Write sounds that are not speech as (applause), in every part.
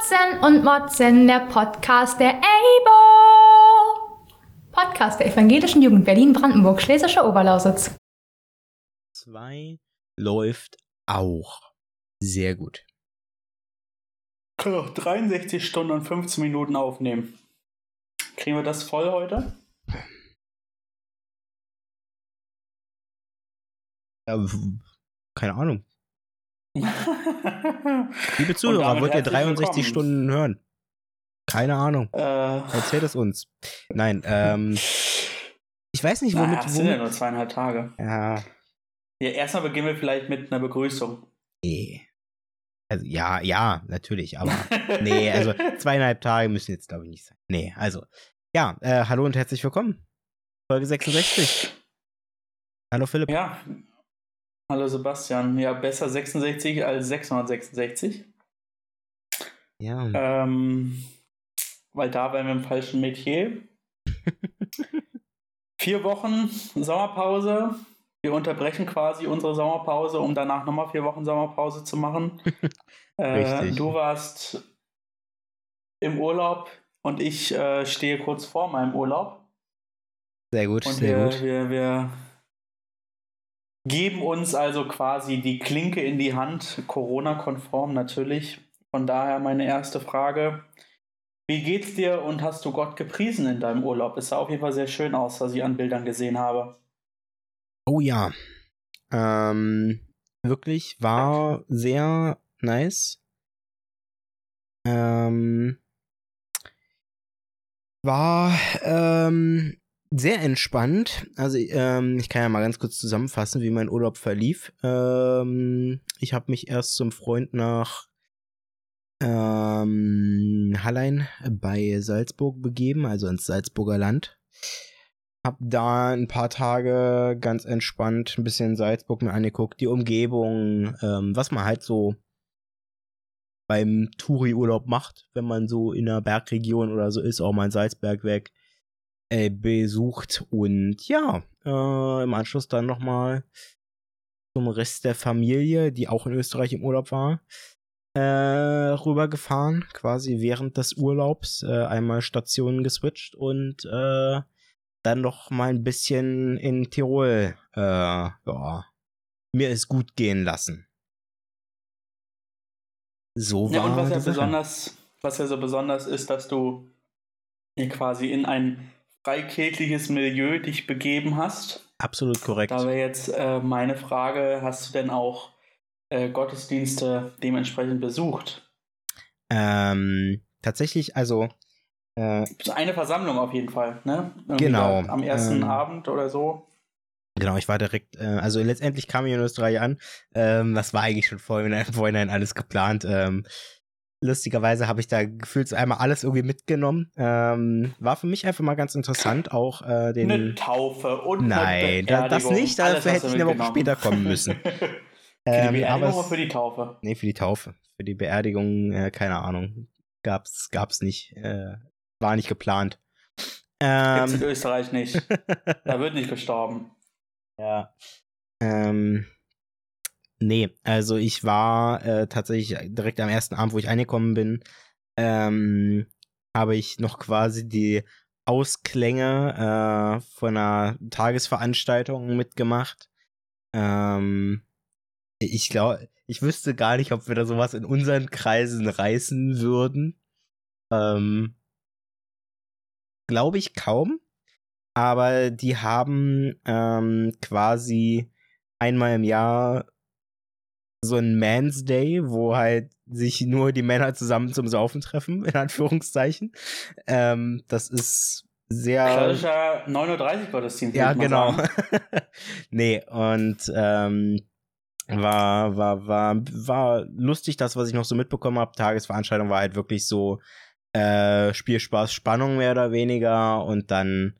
Katzen und Motzen, der Podcast der EIBO. Podcast der Evangelischen Jugend Berlin-Brandenburg, Schlesische Oberlausitz. 2 läuft auch. Sehr gut. Können noch 63 Stunden und 15 Minuten aufnehmen. Kriegen wir das voll heute? Ja, keine Ahnung. (laughs) Liebe Zuhörer, wollt ihr herzlich 63 willkommen. Stunden hören? Keine Ahnung. Äh, Erzählt es uns. Nein, ähm, (laughs) ich weiß nicht, womit. na, es sind ja nur zweieinhalb Tage. ja, Ja, erstmal beginnen wir vielleicht mit einer Begrüßung. nee. Also, ja, ja, natürlich, aber. (laughs) Nee, also zweieinhalb Tage müssen jetzt, glaube ich, nicht sein. Nee, also. Ja, äh, hallo und herzlich willkommen. Folge 66. Hallo Philipp. Ja. Hallo Sebastian. Ja, besser 66 als 666. Ja. Ähm, weil da wären wir im falschen Metier. (laughs) vier Wochen Sommerpause. Wir unterbrechen quasi unsere Sommerpause, um danach nochmal vier Wochen Sommerpause zu machen. (laughs) äh, du warst im Urlaub und ich äh, stehe kurz vor meinem Urlaub. Sehr gut, Und sehr wir, gut. wir, wir geben uns also quasi die Klinke in die Hand, Corona-konform natürlich. Von daher meine erste Frage. Wie geht's dir und hast du Gott gepriesen in deinem Urlaub? Es sah auf jeden Fall sehr schön aus, was ich an Bildern gesehen habe. Oh ja. Ähm, wirklich war sehr nice. Ähm, war ähm, sehr entspannt. Also ähm, ich kann ja mal ganz kurz zusammenfassen, wie mein Urlaub verlief. Ähm, ich habe mich erst zum Freund nach ähm, Hallein bei Salzburg begeben, also ins Salzburger Land. Hab da ein paar Tage ganz entspannt ein bisschen Salzburg mir angeguckt, die Umgebung, ähm, was man halt so beim Touri-Urlaub macht, wenn man so in einer Bergregion oder so ist, auch mal in Salzbergwerk äh, besucht. Und ja, äh, im Anschluss dann nochmal zum Rest der Familie, die auch in Österreich im Urlaub war, äh, rübergefahren, quasi während des Urlaubs, äh, einmal Stationen geswitcht und äh, dann noch mal ein bisschen in Tirol, äh, ja, mir es gut gehen lassen. So war Ja, und was ja Sache. besonders, was ja so besonders ist, dass du quasi in ein freikirchliches Milieu dich begeben hast. Absolut korrekt. Da wäre jetzt äh, meine Frage, hast du denn auch äh, Gottesdienste dementsprechend besucht? Ähm, tatsächlich, also, äh, Eine Versammlung auf jeden Fall, ne? Irgendwie Genau, Am ersten ähm, Abend oder so. genau, ich war direkt, äh, also letztendlich kam ich in Österreich an. Ähm, das war eigentlich schon vorhinein, (laughs) vorhinein alles geplant. Ähm, lustigerweise habe ich da gefühlt einmal alles irgendwie mitgenommen. Ähm, war für mich einfach mal ganz interessant, auch äh, den. Eine Taufe und Nein, da- das nicht, dafür hätte ich eine Woche später kommen müssen. (laughs) für die Ähm, Beerdigung aber oder für die Taufe? Nee, für die Taufe. Für die Beerdigung, äh, keine Ahnung. Gab's, gab's nicht. Äh, war nicht geplant. Gibt's Ähm, in Österreich nicht. (laughs) Da wird nicht gestorben. ja. Ähm, nee, also ich war äh, tatsächlich direkt am ersten Abend, wo ich angekommen bin, ähm, habe ich noch quasi die Ausklänge äh, von einer Tagesveranstaltung mitgemacht. Ähm, ich glaube, ich wüsste gar nicht, ob wir da sowas in unseren Kreisen reißen würden. Ähm, glaube ich kaum. Aber die haben ähm, quasi einmal im Jahr so ein Man's Day, wo halt sich nur die Männer zusammen zum Saufen treffen, in Anführungszeichen. Ähm, das ist sehr. Klassischer 9.30 Uhr Gottesdienst. Ja, würde ich mal genau. (laughs) nee, und ähm, war, war, war, war lustig, das, was ich noch so mitbekommen habe. Tagesveranstaltung war halt wirklich so äh, Spiel, Spaß, Spannung mehr oder weniger. Und dann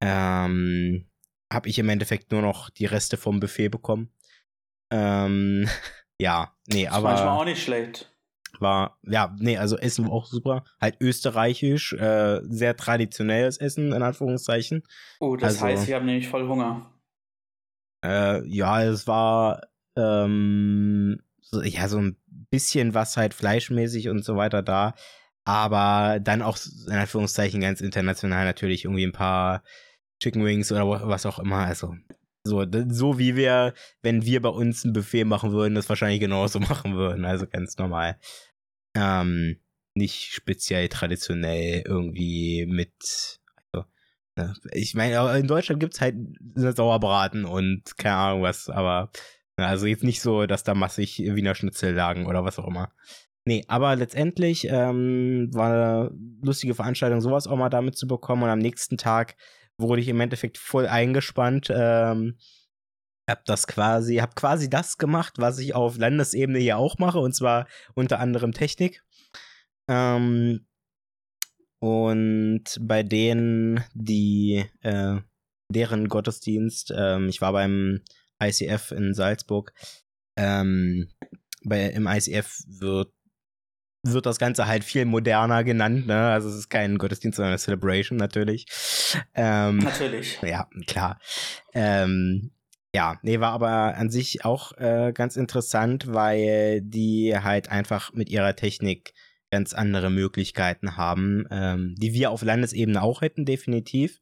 ähm, habe ich im Endeffekt nur noch die Reste vom Buffet bekommen. Ähm, (laughs) ja, nee, Ist manchmal aber auch nicht schlecht. war, ja, nee, also Essen war auch super. Halt österreichisch, äh, sehr traditionelles Essen, in Anführungszeichen. Oh, das Also- heißt, ich habe nämlich voll Hunger. Äh, ja, es war ähm, so, ja, so ein bisschen was halt fleischmäßig und so weiter da. Aber dann auch, in Anführungszeichen, ganz international natürlich irgendwie ein paar Chicken Wings oder was auch immer. Also, so, so wie wir, wenn wir bei uns ein Buffet machen würden, das wahrscheinlich genauso (laughs) machen würden. Also ganz normal. Ähm, nicht speziell traditionell irgendwie mit. Also, ne? Ich meine, in Deutschland gibt es halt Sauerbraten und keine Ahnung was, aber also jetzt nicht so, dass da massig Wiener Schnitzel lagen oder was auch immer. Nee, aber letztendlich ähm, war eine lustige Veranstaltung, sowas auch mal damit zu bekommen. Und am nächsten Tag wurde ich im Endeffekt voll eingespannt. Ähm, hab das quasi, hab quasi das gemacht, was ich auf Landesebene hier auch mache, und zwar unter anderem Technik. Ähm, und bei denen, die, äh, deren Gottesdienst, ähm, ich war beim ICF in Salzburg. Ähm, bei, Im ICF wird, wird das Ganze halt viel moderner genannt. Ne? Also es ist kein Gottesdienst, sondern eine Celebration natürlich. Ähm, natürlich. Ja, klar. Ähm, ja, nee, war aber an sich auch äh, ganz interessant, weil die halt einfach mit ihrer Technik ganz andere Möglichkeiten haben, ähm, die wir auf Landesebene auch hätten, definitiv.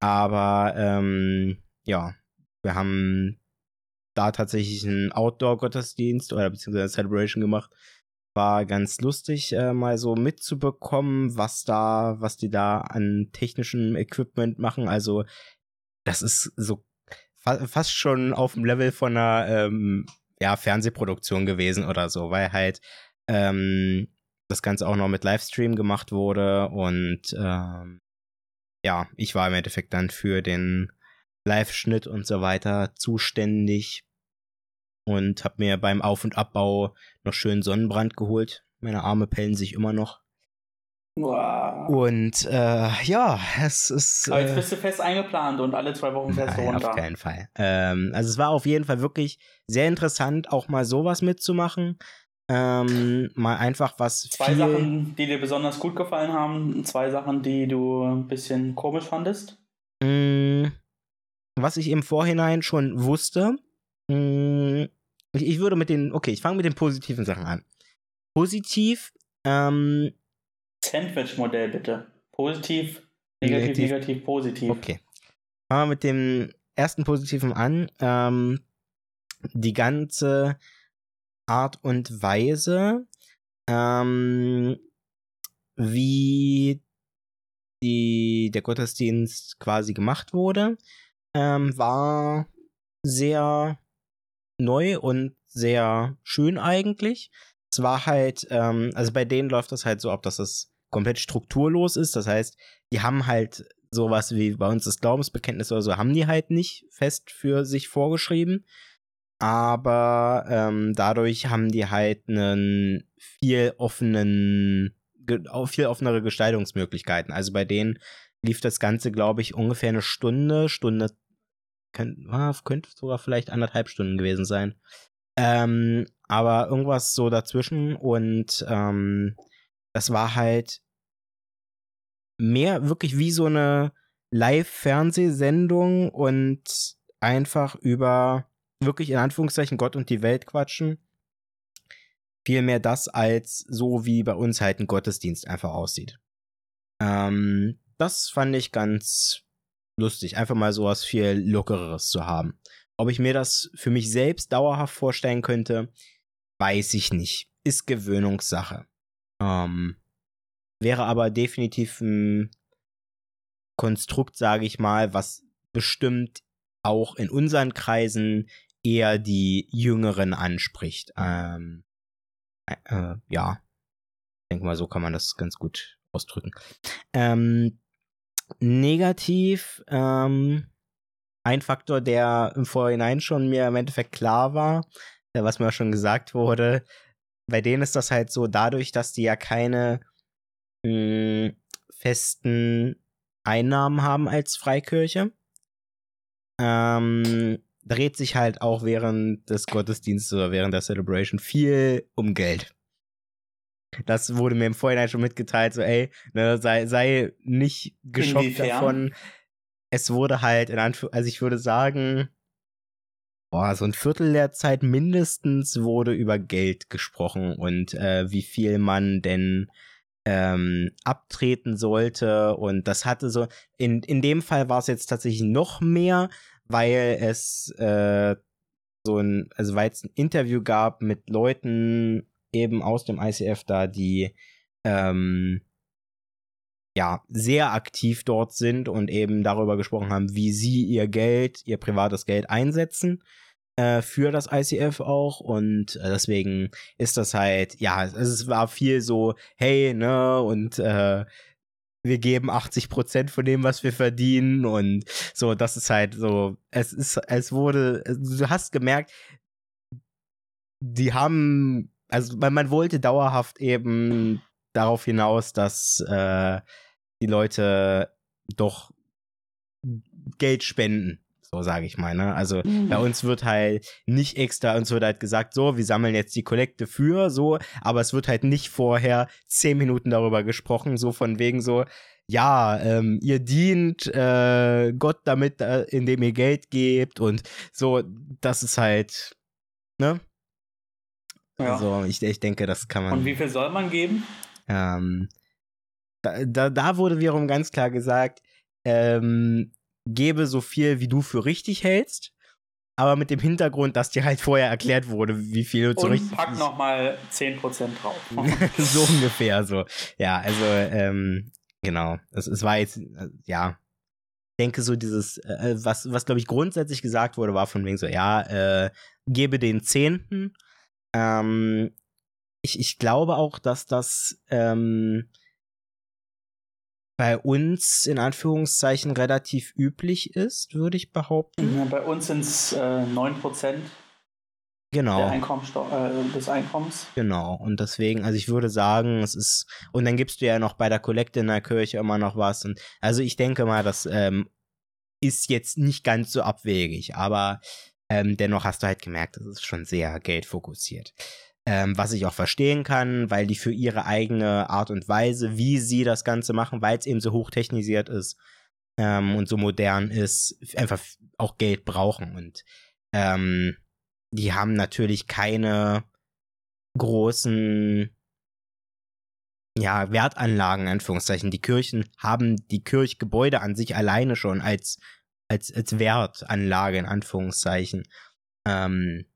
Aber ähm, ja, wir haben da tatsächlich einen Outdoor-Gottesdienst oder beziehungsweise Celebration gemacht. War ganz lustig, äh, mal so mitzubekommen, was da, was die da an technischem Equipment machen. Also, das ist so fa fast schon auf dem Level von einer ähm, ja, Fernsehproduktion gewesen oder so, weil halt ähm, das Ganze auch noch mit Livestream gemacht wurde und ähm, ja, ich war im Endeffekt dann für den Live-Schnitt und so weiter zuständig und habe mir beim Auf- und Abbau noch schön Sonnenbrand geholt. Meine Arme pellen sich immer noch. Wow. Und äh, ja, es ist. Aber jetzt äh, bist du fest eingeplant und alle zwei Wochen fährst du runter. Auf keinen Fall. Ähm, also es war auf jeden Fall wirklich sehr interessant, auch mal sowas mitzumachen. Ähm, mal einfach was. Zwei Sachen, die dir besonders gut gefallen haben, zwei Sachen, die du ein bisschen komisch fandest. Mm, was ich im Vorhinein schon wusste. Ich, ich würde mit den, okay, ich fange mit den positiven Sachen an. Positiv, ähm. Sandwich-Modell bitte. Positiv, negativ, negativ, negativ, positiv. Okay. Fangen wir mit dem ersten Positiven an. Ähm, die ganze Art und Weise, ähm, wie die, der Gottesdienst quasi gemacht wurde, ähm, war sehr neu und sehr schön eigentlich. Es war halt, ähm, also bei denen läuft das halt so ab, dass es komplett strukturlos ist. Das heißt, die haben halt sowas wie bei uns das Glaubensbekenntnis oder so, haben die halt nicht fest für sich vorgeschrieben. Aber ähm, dadurch haben die halt einen viel offenen, viel offenere Gestaltungsmöglichkeiten. Also bei denen lief das Ganze, glaube ich, ungefähr eine Stunde, Stunde Könnt, könnte sogar vielleicht anderthalb Stunden gewesen sein. Ähm, aber irgendwas so dazwischen und ähm, das war halt mehr wirklich wie so eine Live-Fernsehsendung und einfach über wirklich in Anführungszeichen Gott und die Welt quatschen. Vielmehr das als so wie bei uns halt ein Gottesdienst einfach aussieht. Ähm, das fand ich ganz lustig, einfach mal sowas viel Lockereres zu haben. Ob ich mir das für mich selbst dauerhaft vorstellen könnte, weiß ich nicht. Ist Gewöhnungssache. Ähm, wäre aber definitiv ein Konstrukt, sage ich mal, was bestimmt auch in unseren Kreisen eher die Jüngeren anspricht. Ähm, äh, ja, ich denke mal, so kann man das ganz gut ausdrücken. Ähm, negativ. Ähm, ein Faktor, der im Vorhinein schon mir im Endeffekt klar war, äh, was mir auch schon gesagt wurde, bei denen ist das halt so, dadurch, dass die ja keine mh, hm, festen Einnahmen haben als Freikirche, ähm, dreht sich halt auch während des Gottesdienstes oder während der Celebration viel um Geld. Das wurde mir im Vorhinein schon mitgeteilt, so ey, ne, sei, sei nicht geschockt Inwiefern? davon. Es wurde halt in Anführungszeichen, also ich würde sagen, boah, so ein Viertel der Zeit mindestens wurde über Geld gesprochen und äh, wie viel man denn ähm, abtreten sollte. Und das hatte so, in, in dem Fall war es jetzt tatsächlich noch mehr, weil es äh, so ein, also weil es ein Interview gab mit Leuten eben aus dem ICF da, die ähm, ja sehr aktiv dort sind und eben darüber gesprochen haben, wie sie ihr Geld, ihr privates Geld einsetzen äh, für das ICF auch. Und äh, deswegen ist das halt, ja, es war viel so, hey, ne, und äh, wir geben 80 Prozent von dem, was wir verdienen. Und so, das ist halt so, es ist, es wurde, du hast gemerkt, die haben, also man, man wollte dauerhaft eben darauf hinaus, dass äh, die Leute doch Geld spenden. So sage ich mal. Ne? Also mhm. bei uns wird halt nicht extra, uns wird halt gesagt, so, wir sammeln jetzt die Kollekte für, so, aber es wird halt nicht vorher zehn Minuten darüber gesprochen, so von wegen so, ja, ähm, ihr dient äh, Gott damit, äh, indem ihr Geld gebt und so, das ist halt, ne? Ja. Also ich, ich denke, das kann man. Und wie viel soll man geben? Ähm, da, da, da wurde wiederum ganz klar gesagt, ähm, gebe so viel, wie du für richtig hältst, aber mit dem Hintergrund, dass dir halt vorher erklärt wurde, wie viel du zu richtig. pack nochmal 10% drauf. (laughs) so ungefähr so. Ja, also, ähm, genau. Es, es war jetzt, äh, ja, ich denke so dieses, äh, was, was glaube ich grundsätzlich gesagt wurde, war von wegen so, ja, äh, gebe den Zehnten. Ähm, ich, ich glaube auch, dass das ähm, bei uns in Anführungszeichen relativ üblich ist, würde ich behaupten. Ja, bei uns sind es äh, 9% genau. äh, des Einkommens. Genau, und deswegen, also ich würde sagen, es ist, und dann gibst du ja noch bei der Kollekte in der Kirche immer noch was. Und also ich denke mal, das ähm, ist jetzt nicht ganz so abwegig, aber ähm, dennoch hast du halt gemerkt, es ist schon sehr geldfokussiert ähm, was ich auch verstehen kann, weil die für ihre eigene Art und Weise, wie sie das Ganze machen, weil es eben so hochtechnisiert ist ähm, und so modern ist, einfach auch Geld brauchen. Und ähm, die haben natürlich keine großen ja, Wertanlagen, Anführungszeichen. Die Kirchen haben die Kirchgebäude an sich alleine schon als, als, als Wertanlage, in Anführungszeichen. Ähm,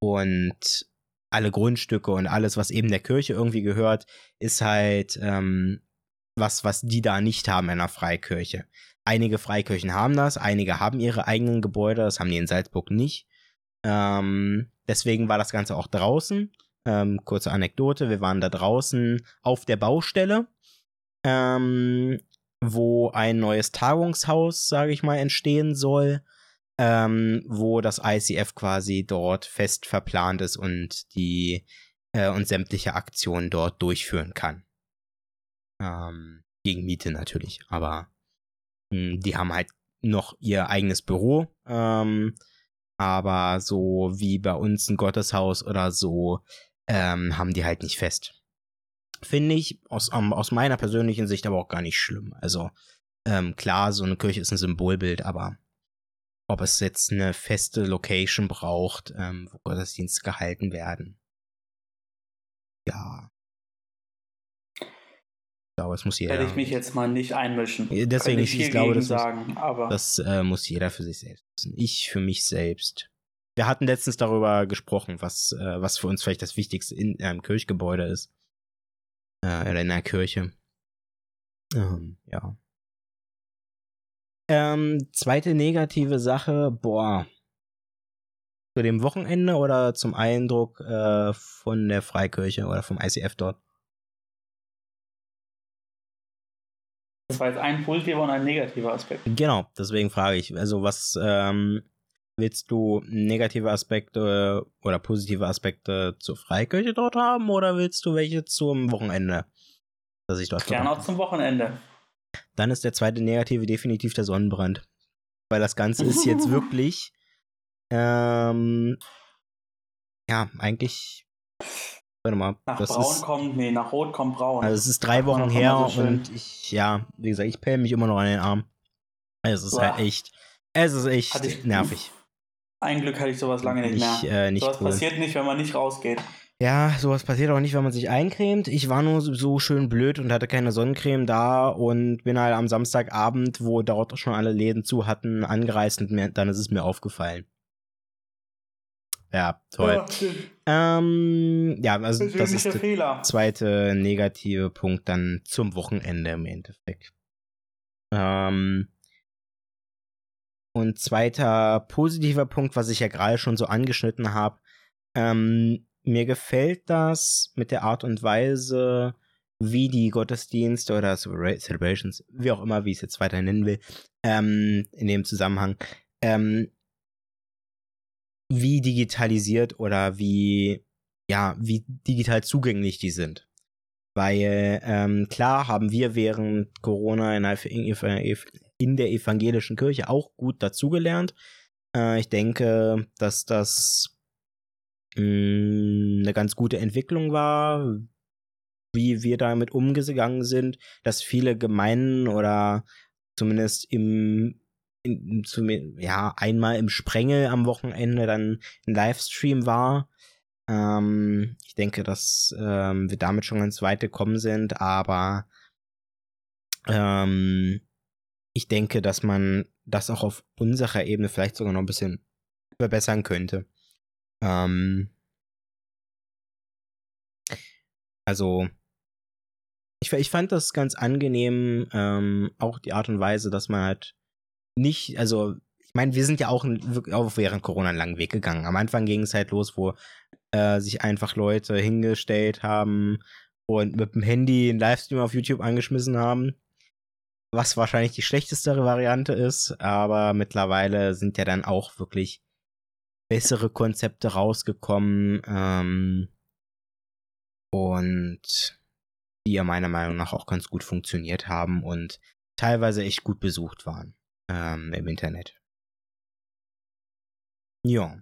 und alle Grundstücke und alles, was eben der Kirche irgendwie gehört, ist halt ähm, was, was die da nicht haben in einer Freikirche. Einige Freikirchen haben das, einige haben ihre eigenen Gebäude, das haben die in Salzburg nicht. Ähm, deswegen war das Ganze auch draußen. Ähm, kurze Anekdote, wir waren da draußen auf der Baustelle, ähm, wo ein neues Tagungshaus, sage ich mal, entstehen soll ähm, wo das ICF quasi dort fest verplant ist und die äh, und sämtliche Aktionen dort durchführen kann. Ähm, gegen Miete natürlich, aber mh, hm, die haben halt noch ihr eigenes Büro, ähm, aber so wie bei uns ein Gotteshaus oder so ähm, haben die halt nicht fest. Finde ich aus, um, aus meiner persönlichen Sicht aber auch gar nicht schlimm. Also ähm, klar, so eine Kirche ist ein Symbolbild, aber ob es jetzt eine feste Location braucht, ähm, wo Gottesdienste gehalten werden. Ja. Ich glaube, es muss jeder. Werde ich mich jetzt mal nicht einmischen. Deswegen, ich, ich glaube, das, sagen, muss, aber das äh, muss jeder für sich selbst wissen. Ich für mich selbst. Wir hatten letztens darüber gesprochen, was, äh, was für uns vielleicht das Wichtigste in einem Kirchgebäude ist. Äh, oder in einer Kirche. Ähm, ja. Ähm, zweite negative Sache, boah. Zu dem Wochenende oder zum Eindruck äh, von der Freikirche oder vom ICF dort? Das war jetzt ein positiver und ein negativer Aspekt. Genau, deswegen frage ich. Also, was ähm, willst du negative Aspekte oder positive Aspekte zur Freikirche dort haben oder willst du welche zum Wochenende? Dass ich dort Gerne auch zum Wochenende. Dann ist der zweite Negative definitiv der Sonnenbrand. Weil das Ganze ist jetzt (laughs) wirklich, ähm, ja, eigentlich, warte mal. Nach das Braun ist, kommt, nee, nach Rot kommt Braun. Also es ist drei Wochen her so und ich, ja, wie gesagt, ich pelle mich immer noch an den Arm. Es ist Boah. halt echt, es ist echt ich, nervig. Ein Glück hatte ich sowas lange nicht, Nicht, mehr. äh, nicht sowas cool. passiert nicht, wenn man nicht rausgeht. Ja, sowas passiert auch nicht, wenn man sich eincremt. Ich war nur so- schön blöd und hatte keine Sonnencreme da und bin halt am Samstagabend, wo dort schon alle Läden zu hatten, angereist und mir, dann ist es mir aufgefallen. Ja, toll. Ja. Ähm, ja, also das ist der Fehler. zweite negative Punkt dann zum Wochenende im Endeffekt. Ähm, und zweiter positiver Punkt, was ich ja gerade schon so angeschnitten habe, ähm, mir gefällt das mit der Art und Weise, wie die Gottesdienste oder Celebra- Celebrations, wie auch immer, wie ich es jetzt weiter nennen will, ähm, in dem Zusammenhang, ähm, wie digitalisiert oder wie, ja, wie digital zugänglich die sind. Weil, ähm, klar haben wir während Corona in der, in der evangelischen Kirche auch gut dazugelernt. Äh, ich denke, dass das mh, eine ganz gute Entwicklung war, wie wir damit umgegangen sind, dass viele Gemeinden oder zumindest im in, zum, ja, einmal im Sprengel am Wochenende dann ein Livestream war. Ähm, ich denke, dass ähm, wir damit schon ganz weit gekommen sind, aber ähm, ich denke, dass man das auch auf unserer Ebene vielleicht sogar noch ein bisschen verbessern könnte. Ähm, also, ich, ich fand das ganz angenehm, ähm, auch die Art und Weise, dass man halt nicht, also, ich meine, wir sind ja auch, auch während Corona einen langen Weg gegangen. Am Anfang ging es halt los, wo äh, sich einfach Leute hingestellt haben und mit dem Handy einen Livestream auf YouTube angeschmissen haben. Was wahrscheinlich die schlechteste Variante ist, aber mittlerweile sind ja dann auch wirklich bessere Konzepte rausgekommen ähm, und die ja meiner Meinung nach auch ganz gut funktioniert haben und teilweise echt gut besucht waren ähm, im Internet. Ja.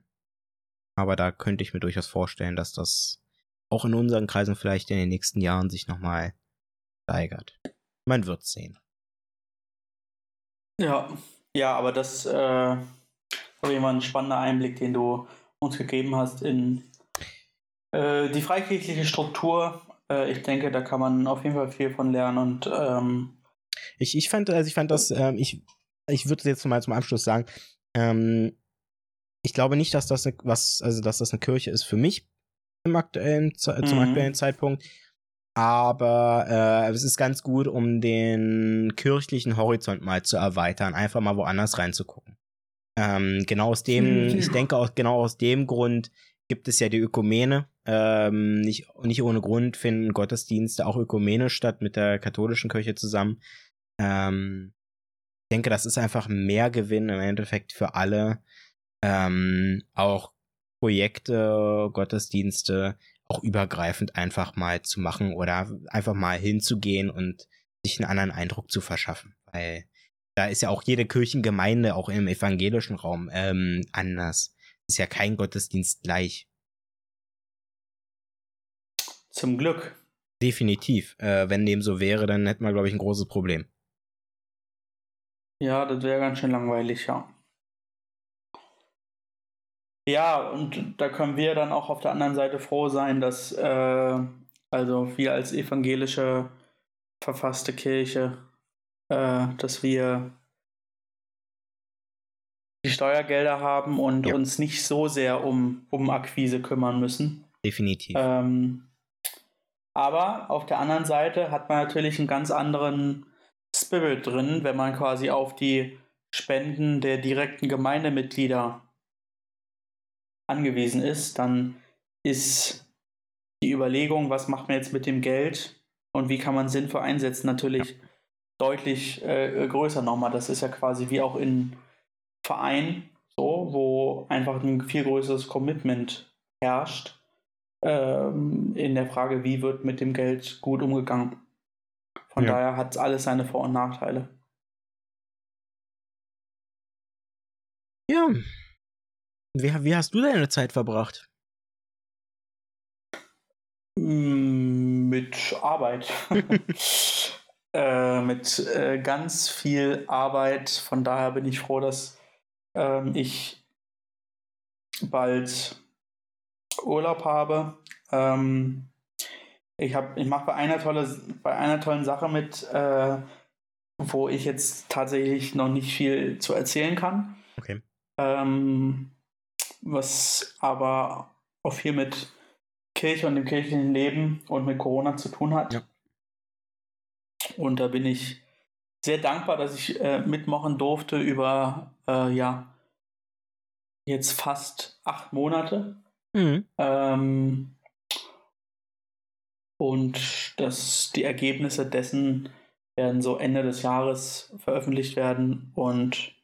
Aber da könnte ich mir durchaus vorstellen, dass das auch in unseren Kreisen vielleicht in den nächsten Jahren sich nochmal steigert. Man wird sehen. Ja, ja, aber das äh, war immer ein spannender Einblick, den du uns gegeben hast in äh, die freikirchliche Struktur. Äh, ich denke, da kann man auf jeden Fall viel von lernen und ähm, Ich, ich fand, also ich fand das, ähm, ich, ich würde jetzt mal zum Abschluss sagen, ähm, ich glaube nicht, dass das eine, was, also dass das eine Kirche ist für mich im aktuellen, zum Mhm. aktuellen Zeitpunkt. Aber äh, es ist ganz gut, um den kirchlichen Horizont mal zu erweitern, einfach mal woanders reinzugucken. Ähm, genau aus dem, Mhm. ich denke auch genau aus dem Grund gibt es ja die Ökumene. Ähm, nicht, nicht ohne Grund finden Gottesdienste auch ökumenisch statt mit der katholischen Kirche zusammen. Ähm, ich denke, das ist einfach mehr Gewinn im Endeffekt für alle. Ähm, auch Projekte, Gottesdienste auch übergreifend einfach mal zu machen oder einfach mal hinzugehen und sich einen anderen Eindruck zu verschaffen. Weil da ist ja auch jede Kirchengemeinde, auch im evangelischen Raum, ähm, anders. Ist ja kein Gottesdienst gleich. zum Glück. Definitiv. Äh, wenn dem so wäre, dann hätten wir, glaube ich, ein großes Problem. Ja, das wäre ganz schön langweilig, ja. Ja, und da können wir dann auch auf der anderen Seite froh sein, dass äh, also wir als evangelische verfasste Kirche, äh, dass wir die Steuergelder haben und Ja. uns nicht so sehr um, um Akquise kümmern müssen. Definitiv. Ähm, aber auf der anderen Seite hat man natürlich einen ganz anderen Spirit drin, wenn man quasi auf die Spenden der direkten Gemeindemitglieder angewiesen ist, dann ist die Überlegung, was macht man jetzt mit dem Geld und wie kann man sinnvoll einsetzen, natürlich deutlich äh, größer nochmal. Das ist ja quasi wie auch in Verein so, wo einfach ein viel größeres Commitment herrscht ähm, in der Frage, wie wird mit dem Geld gut umgegangen. Von Ja. daher hat es alles seine Vor- und Nachteile. Ja. Wie, wie hast du deine Zeit verbracht? Mm, Mit Arbeit. (laughs) (laughs) äh, mit äh, ganz viel Arbeit. Von daher bin ich froh, dass ähm, ich bald Urlaub habe. Ähm, ich habe, ich mache bei einer tolle, bei einer tollen Sache mit, äh, wo ich jetzt tatsächlich noch nicht viel zu erzählen kann. Okay. Ähm, was aber auch viel mit Kirche und dem kirchlichen Leben und mit Corona zu tun hat. Ja. Und da bin ich sehr dankbar, dass ich äh, mitmachen durfte über äh, ja jetzt fast acht Monate. Mhm. Ähm, und dass die Ergebnisse dessen werden so Ende des Jahres veröffentlicht werden. Und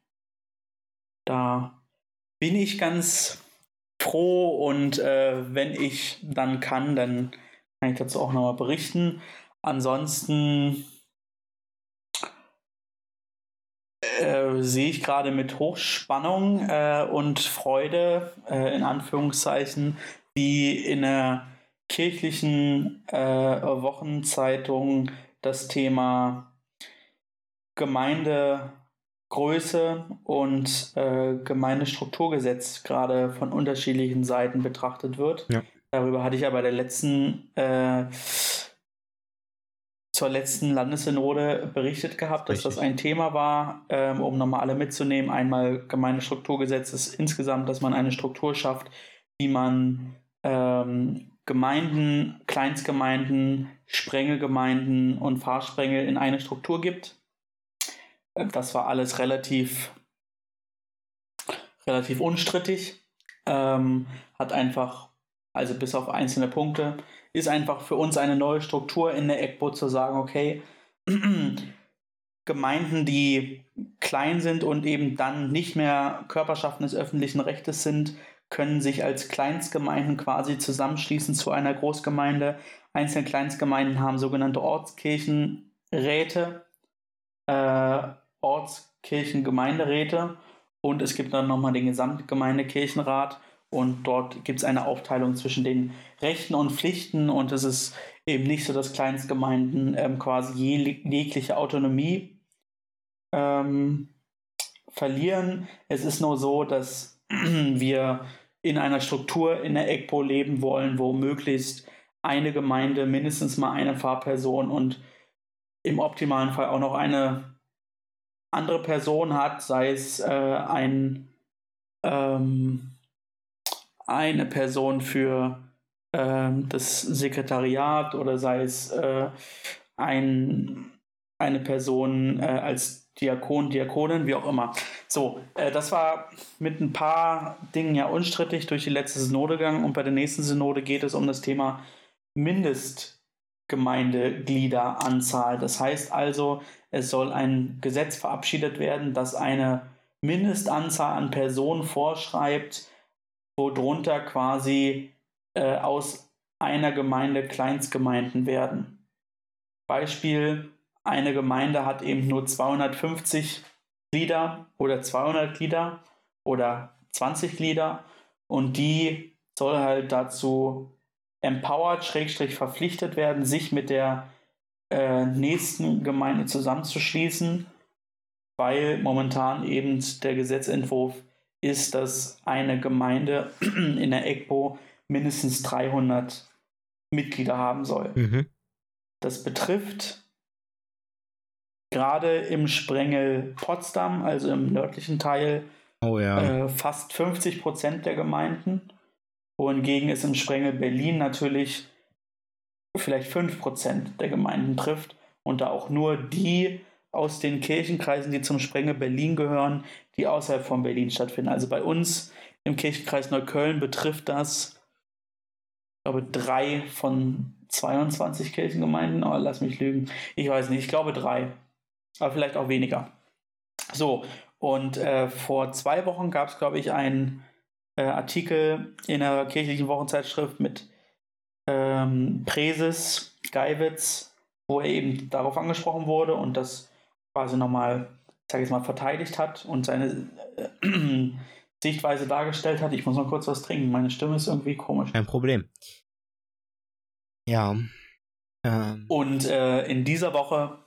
da bin ich ganz froh und äh, wenn ich dann kann, dann kann ich dazu auch nochmal berichten. Ansonsten äh, sehe ich gerade mit Hochspannung äh, und Freude, äh, in Anführungszeichen, wie in der kirchlichen äh, Wochenzeitung das Thema Gemeindegröße und äh, Gemeindestrukturgesetz gerade von unterschiedlichen Seiten betrachtet wird. Ja. Darüber hatte ich ja bei der letzten äh, zur letzten Landessynode berichtet gehabt, dass Richtig. das ein Thema war, ähm, um nochmal alle mitzunehmen. Einmal Gemeindestrukturgesetz ist insgesamt, dass man eine Struktur schafft, wie man ähm, Gemeinden, Kleinstgemeinden, Sprengelgemeinden und Fahrsprengel in eine Struktur gibt. Das war alles relativ, relativ unstrittig. Ähm, hat einfach, also bis auf einzelne Punkte, ist einfach für uns eine neue Struktur in der ECBO zu sagen, okay, (clears throat) Gemeinden, die klein sind und eben dann nicht mehr Körperschaften des öffentlichen Rechtes sind, können sich als Kleinstgemeinden quasi zusammenschließen zu einer Großgemeinde. Einzelne Kleinstgemeinden haben sogenannte Ortskirchenräte, äh, Ortskirchengemeinderäte und es gibt dann nochmal den Gesamtgemeindekirchenrat und dort gibt es eine Aufteilung zwischen den Rechten und Pflichten und es ist eben nicht so, dass Kleinstgemeinden ähm, quasi jeg jegliche Autonomie ähm, verlieren. Es ist nur so, dass (clears throat) wir in einer Struktur in der EGPO leben wollen, wo möglichst eine Gemeinde mindestens mal eine Fahrperson und im optimalen Fall auch noch eine andere Person hat, sei es äh, ein ähm, eine Person für ähm, das Sekretariat oder sei es äh, ein, eine Person äh, als Diakon, Diakonin, wie auch immer. So, äh, das war mit ein paar Dingen ja unstrittig durch die letzte Synode gegangen und bei der nächsten Synode geht es um das Thema Mindestgemeindegliederanzahl. Das heißt also, es soll ein Gesetz verabschiedet werden, das eine Mindestanzahl an Personen vorschreibt, worunter quasi äh, aus einer Gemeinde Kleinstgemeinden werden. Beispiel, eine Gemeinde hat eben nur 250 Glieder oder 200 Glieder oder 20 Glieder und die soll halt dazu empowered, schrägstrich verpflichtet werden, sich mit der äh, nächsten Gemeinde zusammenzuschließen, weil momentan eben der Gesetzentwurf ist, dass eine Gemeinde (clears throat) in der EGPO mindestens 300 Mitglieder haben soll. Mhm. Das betrifft gerade im Sprengel Potsdam, also im nördlichen Teil, Oh ja. äh, fast 50 Prozent der Gemeinden, wohingegen es im Sprengel Berlin natürlich vielleicht 5 Prozent der Gemeinden trifft und da auch nur die aus den Kirchenkreisen, die zum Sprengel Berlin gehören, die außerhalb von Berlin stattfinden. Also bei uns im Kirchenkreis Neukölln betrifft das, ich glaube, drei von 22 Kirchengemeinden. Oh, lass mich lügen. Ich weiß nicht, ich glaube drei. Aber vielleicht auch weniger. So, und äh, vor zwei Wochen gab es, glaube ich, einen äh, Artikel in der kirchlichen Wochenzeitschrift mit ähm, Präses Geiwitz, wo er eben darauf angesprochen wurde und das quasi nochmal, ich sage jetzt mal, verteidigt hat und seine äh, (clears throat) Sichtweise dargestellt hat. Ich muss noch kurz was trinken. Meine Stimme ist irgendwie komisch. Kein Problem. Ja. Ähm, Und äh, in dieser Woche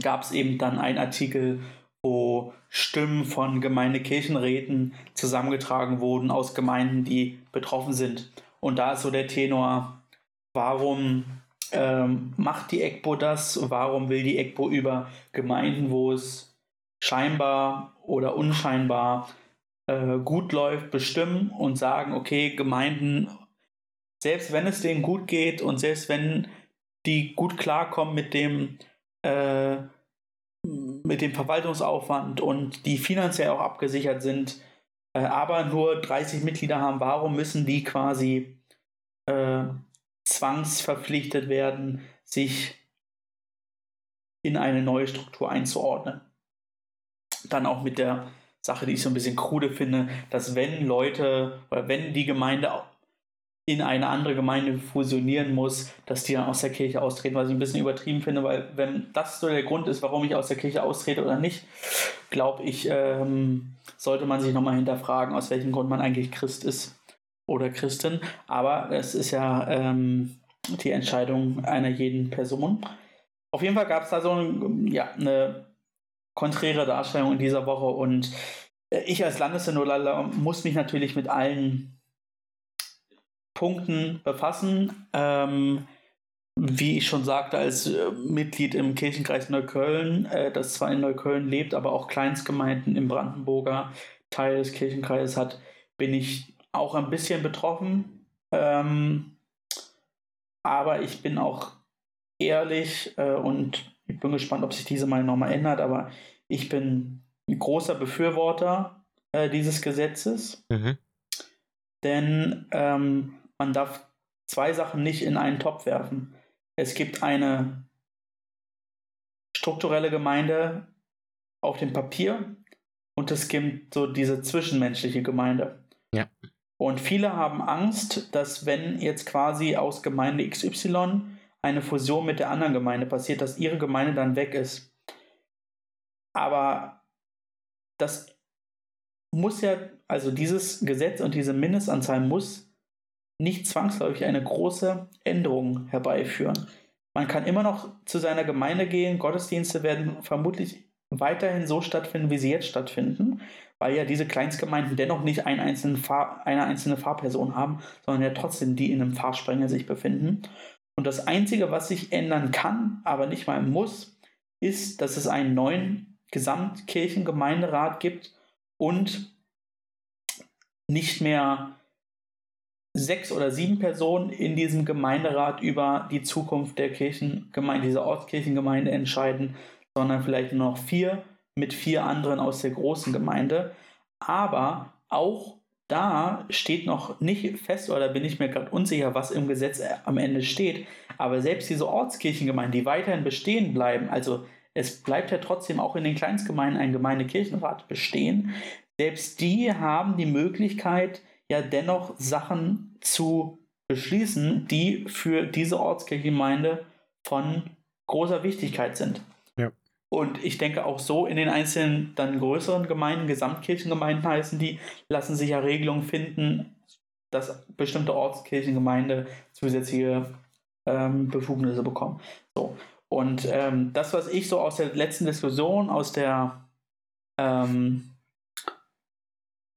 gab es eben dann einen Artikel, wo Stimmen von Gemeindekirchenräten zusammengetragen wurden aus Gemeinden, die betroffen sind. Und da ist so der Tenor, warum ähm, macht die EGBO das? Warum will die EGBO über Gemeinden, wo es scheinbar oder unscheinbar äh, gut läuft, bestimmen und sagen, okay, Gemeinden, selbst wenn es denen gut geht und selbst wenn die gut klarkommen mit dem, äh, mit dem Verwaltungsaufwand und die finanziell auch abgesichert sind, äh, aber nur 30 Mitglieder haben, warum müssen die quasi äh, zwangsverpflichtet werden, sich in eine neue Struktur einzuordnen? Dann auch mit der Sache, die ich so ein bisschen krude finde, dass wenn Leute oder wenn die Gemeinde in eine andere Gemeinde fusionieren muss, dass die dann aus der Kirche austreten, was ich ein bisschen übertrieben finde, weil wenn das so der Grund ist, warum ich aus der Kirche austrete oder nicht, glaube ich, ähm, sollte man sich nochmal hinterfragen, aus welchem Grund man eigentlich Christ ist oder Christin. Aber es ist ja ähm, die Entscheidung einer jeden Person. Auf jeden Fall gab es da so ein, ja, eine konträre Darstellung in dieser Woche und äh, ich als Landessynodler muss mich natürlich mit allen Punkten befassen. Ähm, wie ich schon sagte, als äh, Mitglied im Kirchenkreis Neukölln, äh, das zwar in Neukölln lebt, aber auch Kleinstgemeinden im Brandenburger Teil des Kirchenkreises hat, bin ich auch ein bisschen betroffen. Ähm, aber ich bin auch ehrlich äh, und ich bin gespannt, ob sich diese Meinung nochmal ändert, aber ich bin ein großer Befürworter äh, dieses Gesetzes. Mhm. Denn ähm, man darf zwei Sachen nicht in einen Topf werfen. Es gibt eine strukturelle Gemeinde auf dem Papier und es gibt so diese zwischenmenschliche Gemeinde. Ja. Und viele haben Angst, dass wenn jetzt quasi aus Gemeinde XY eine Fusion mit der anderen Gemeinde passiert, dass ihre Gemeinde dann weg ist. Aber das muss ja, also dieses Gesetz und diese Mindestanzahl muss nicht zwangsläufig eine große Änderung herbeiführen. Man kann immer noch zu seiner Gemeinde gehen. Gottesdienste werden vermutlich weiterhin so stattfinden, wie sie jetzt stattfinden, weil ja diese Kleinstgemeinden dennoch nicht einen einzelnen Fahr eine einzelne Fahrperson haben, sondern ja trotzdem die in einem Fahrsprenger sich befinden. Und das Einzige, was sich ändern kann, aber nicht mal muss, ist, dass es einen neuen Gesamtkirchengemeinderat gibt und nicht mehr sechs oder sieben Personen in diesem Gemeinderat über die Zukunft der Kirchengemeinde, dieser Ortskirchengemeinde entscheiden, sondern vielleicht nur noch vier mit vier anderen aus der großen Gemeinde. Aber auch da steht noch nicht fest, oder bin ich mir gerade unsicher, was im Gesetz am Ende steht. Aber selbst diese Ortskirchengemeinden, die weiterhin bestehen bleiben, also es bleibt ja trotzdem auch in den Kleinstgemeinden ein Gemeindekirchenrat bestehen, selbst die haben die Möglichkeit, ja dennoch Sachen zu beschließen, die für diese Ortskirchengemeinde von großer Wichtigkeit sind. Ja. Und ich denke auch so in den einzelnen dann größeren Gemeinden, Gesamtkirchengemeinden heißen die, lassen sich ja Regelungen finden, dass bestimmte Ortskirchengemeinde zusätzliche ähm, Befugnisse bekommen. So. Und ähm, das, was ich so aus der letzten Diskussion, aus der ähm,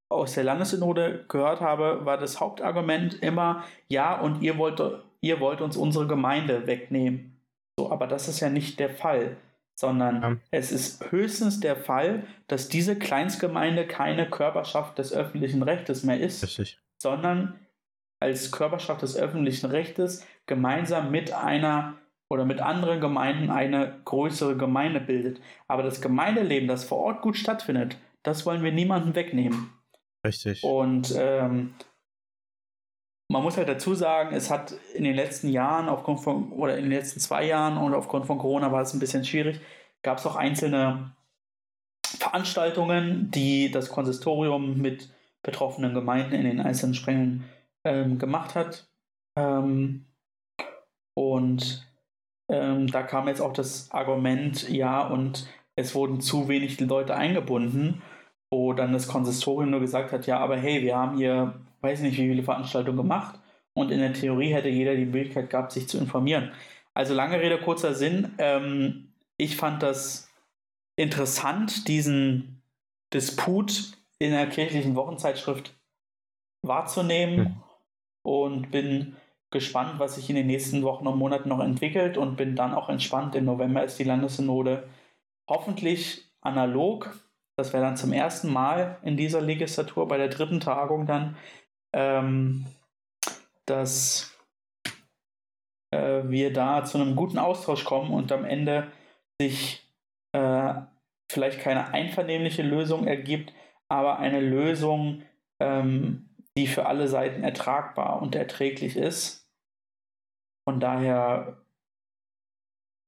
aus der Landessynode gehört habe, war das Hauptargument immer, ja, und ihr wollt, ihr wollt uns unsere Gemeinde wegnehmen. So, aber das ist ja nicht der Fall, sondern ja. es ist höchstens der Fall, dass diese Kleinstgemeinde keine Körperschaft des öffentlichen Rechtes mehr ist, Richtig. sondern als Körperschaft des öffentlichen Rechtes gemeinsam mit einer oder mit anderen Gemeinden eine größere Gemeinde bildet. Aber das Gemeindeleben, das vor Ort gut stattfindet, das wollen wir niemandem wegnehmen. Richtig. Und ähm, man muss halt dazu sagen, es hat in den letzten Jahren aufgrund von, oder in den letzten zwei Jahren und aufgrund von Corona war es ein bisschen schwierig, gab es auch einzelne Veranstaltungen, die das Konsistorium mit betroffenen Gemeinden in den einzelnen Sprengeln ähm, gemacht hat. Ähm, und ähm, da kam jetzt auch das Argument, ja, und es wurden zu wenig Leute eingebunden wo dann das Konsistorium nur gesagt hat, ja, aber hey, wir haben hier, weiß nicht, wie viele Veranstaltungen gemacht und in der Theorie hätte jeder die Möglichkeit gehabt, sich zu informieren. Also lange Rede, kurzer Sinn. Ähm, ich fand das interessant, diesen Disput in der kirchlichen Wochenzeitschrift wahrzunehmen Hm. und bin gespannt, was sich in den nächsten Wochen und Monaten noch entwickelt und bin dann auch entspannt. Im November ist die Landessynode hoffentlich analog. Das wäre dann zum ersten Mal in dieser Legislatur bei der dritten Tagung dann, ähm, dass äh, wir da zu einem guten Austausch kommen und am Ende sich äh, vielleicht keine einvernehmliche Lösung ergibt, aber eine Lösung, ähm, die für alle Seiten ertragbar und erträglich ist. Von daher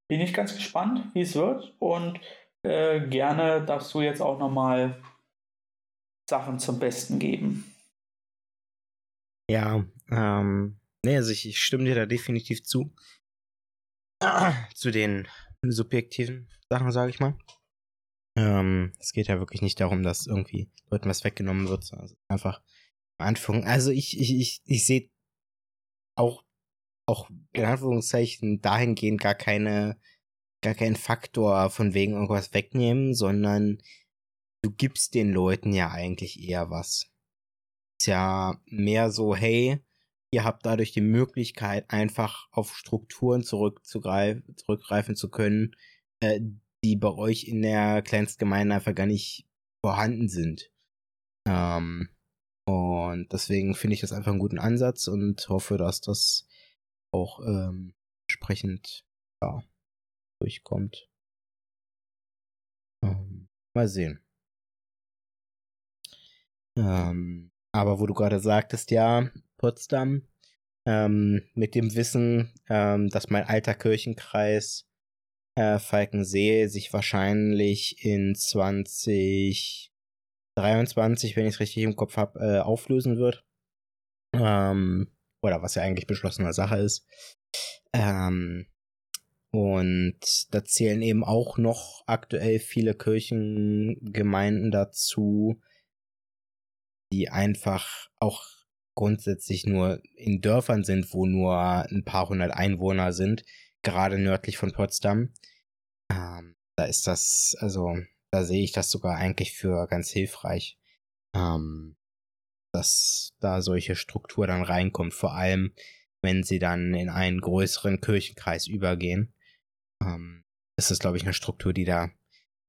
bin ich ganz gespannt, wie es wird und äh, gerne darfst du jetzt auch nochmal Sachen zum Besten geben. Ja, ähm, nee, also ich, ich stimme dir da definitiv zu. (clears throat) zu den subjektiven Sachen, sage ich mal. Ähm, es geht ja wirklich nicht darum, dass irgendwie Leuten was weggenommen wird, ist einfach Anführung. Also ich, ich, ich, ich sehe auch, auch in Anführungszeichen dahingehend gar keine, gar keinen Faktor von wegen irgendwas wegnehmen, sondern du gibst den Leuten ja eigentlich eher was. Ist ja mehr so, hey, ihr habt dadurch die Möglichkeit, einfach auf Strukturen zurückzugreifen, zurückgreifen zu können, äh, die bei euch in der Kleinstgemeinde einfach gar nicht vorhanden sind. Ähm, und deswegen finde ich das einfach einen guten Ansatz und hoffe, dass das auch ähm, entsprechend ja, durchkommt. Ähm, mal sehen. Ähm, aber wo du gerade sagtest, ja, Potsdam, ähm, mit dem Wissen, ähm, dass mein alter Kirchenkreis äh, Falkensee sich wahrscheinlich in 2023, wenn ich es richtig im Kopf habe, äh, auflösen wird. Ähm, oder was ja eigentlich beschlossene Sache ist. Ähm, und da zählen eben auch noch aktuell viele Kirchengemeinden dazu, die einfach auch grundsätzlich nur in Dörfern sind, wo nur ein paar hundert Einwohner sind, gerade nördlich von Potsdam. Ähm, da ist das, also da sehe ich das sogar eigentlich für ganz hilfreich, ähm, dass da solche Struktur dann reinkommt, vor allem wenn sie dann in einen größeren Kirchenkreis übergehen. Ähm, ist das, glaube ich, eine Struktur, die da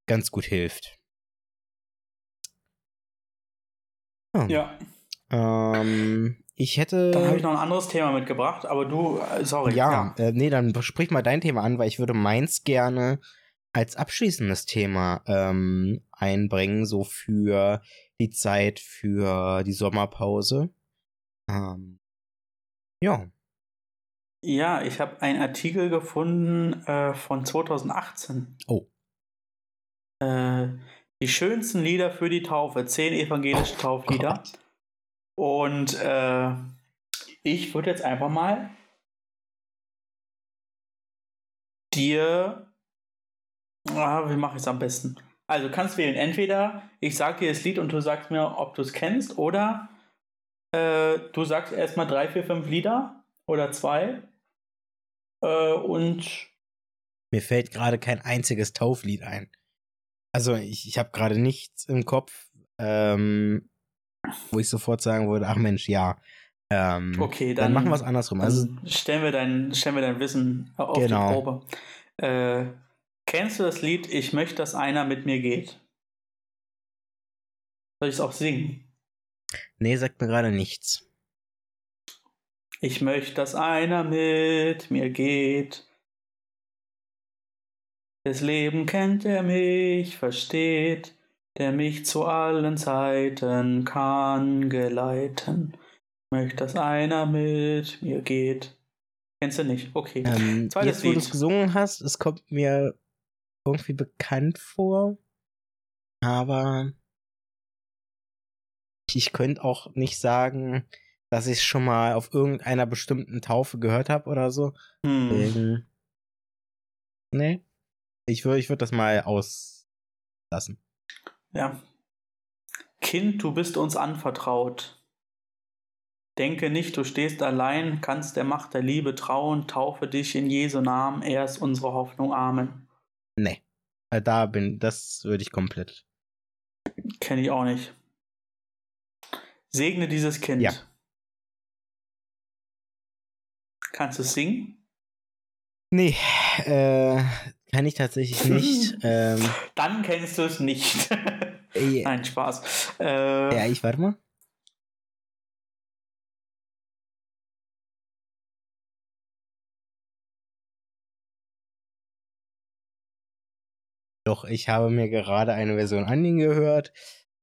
ganz gut hilft. Ja. Ähm, ich hätte. Dann habe ich noch ein anderes Thema mitgebracht, aber du, äh, sorry. Ja, Äh, nee, dann sprich mal dein Thema an, weil ich würde meins gerne als abschließendes Thema ähm, einbringen, so für die Zeit für die Sommerpause. Ähm, ja. Ja, ich habe einen Artikel gefunden äh, von 2018. Oh. Äh, die schönsten Lieder für die Taufe, zehn evangelische Oh Tauflieder. (laughs) Und äh, ich würde jetzt einfach mal dir. Ah, wie mache ich es am besten? Also du kannst wählen. Entweder ich sage dir das Lied und du sagst mir, ob du es kennst, oder äh, du sagst erstmal drei, vier, fünf Lieder oder zwei. Äh, und Mir fällt gerade kein einziges Tauflied ein. Also ich, ich habe gerade nichts im Kopf, ähm, wo ich sofort sagen würde, ach Mensch, ja. Ähm, okay, dann, dann, machen wir es andersrum. Also stellen wir dein, stellen wir dein Wissen auf Genau. die Probe. Äh, kennst du das Lied Ich möchte, dass einer mit mir geht? Soll ich es auch singen? nee, sagt mir gerade nichts. Ich möchte, dass einer mit mir geht. Das Leben kennt, der mich versteht, der mich zu allen Zeiten kann geleiten. Ich möchte, dass einer mit mir geht. Kennst du nicht? Okay. Ähm, Zweites jetzt, wo du Lied. es gesungen hast, es kommt mir irgendwie bekannt vor, aber ich könnte auch nicht sagen, dass ich es schon mal auf irgendeiner bestimmten Taufe gehört habe oder so. Hm. Deswegen, nee, ich würde ich würd das mal auslassen. Ja. Kind, du bist uns anvertraut. Denke nicht, du stehst allein, kannst der Macht der Liebe trauen, taufe dich in Jesu Namen, er ist unsere Hoffnung. Amen. Nee. Äh, da bin, das würde ich komplett. Kenne ich auch nicht. Segne dieses Kind. Ja. Kannst du singen? Nee, äh, kann ich tatsächlich nicht. (laughs) ähm, Dann kennst du es nicht. (laughs) Nein, Spaß. Äh, ja, ich warte mal. Doch, ich habe mir gerade eine Version angehört.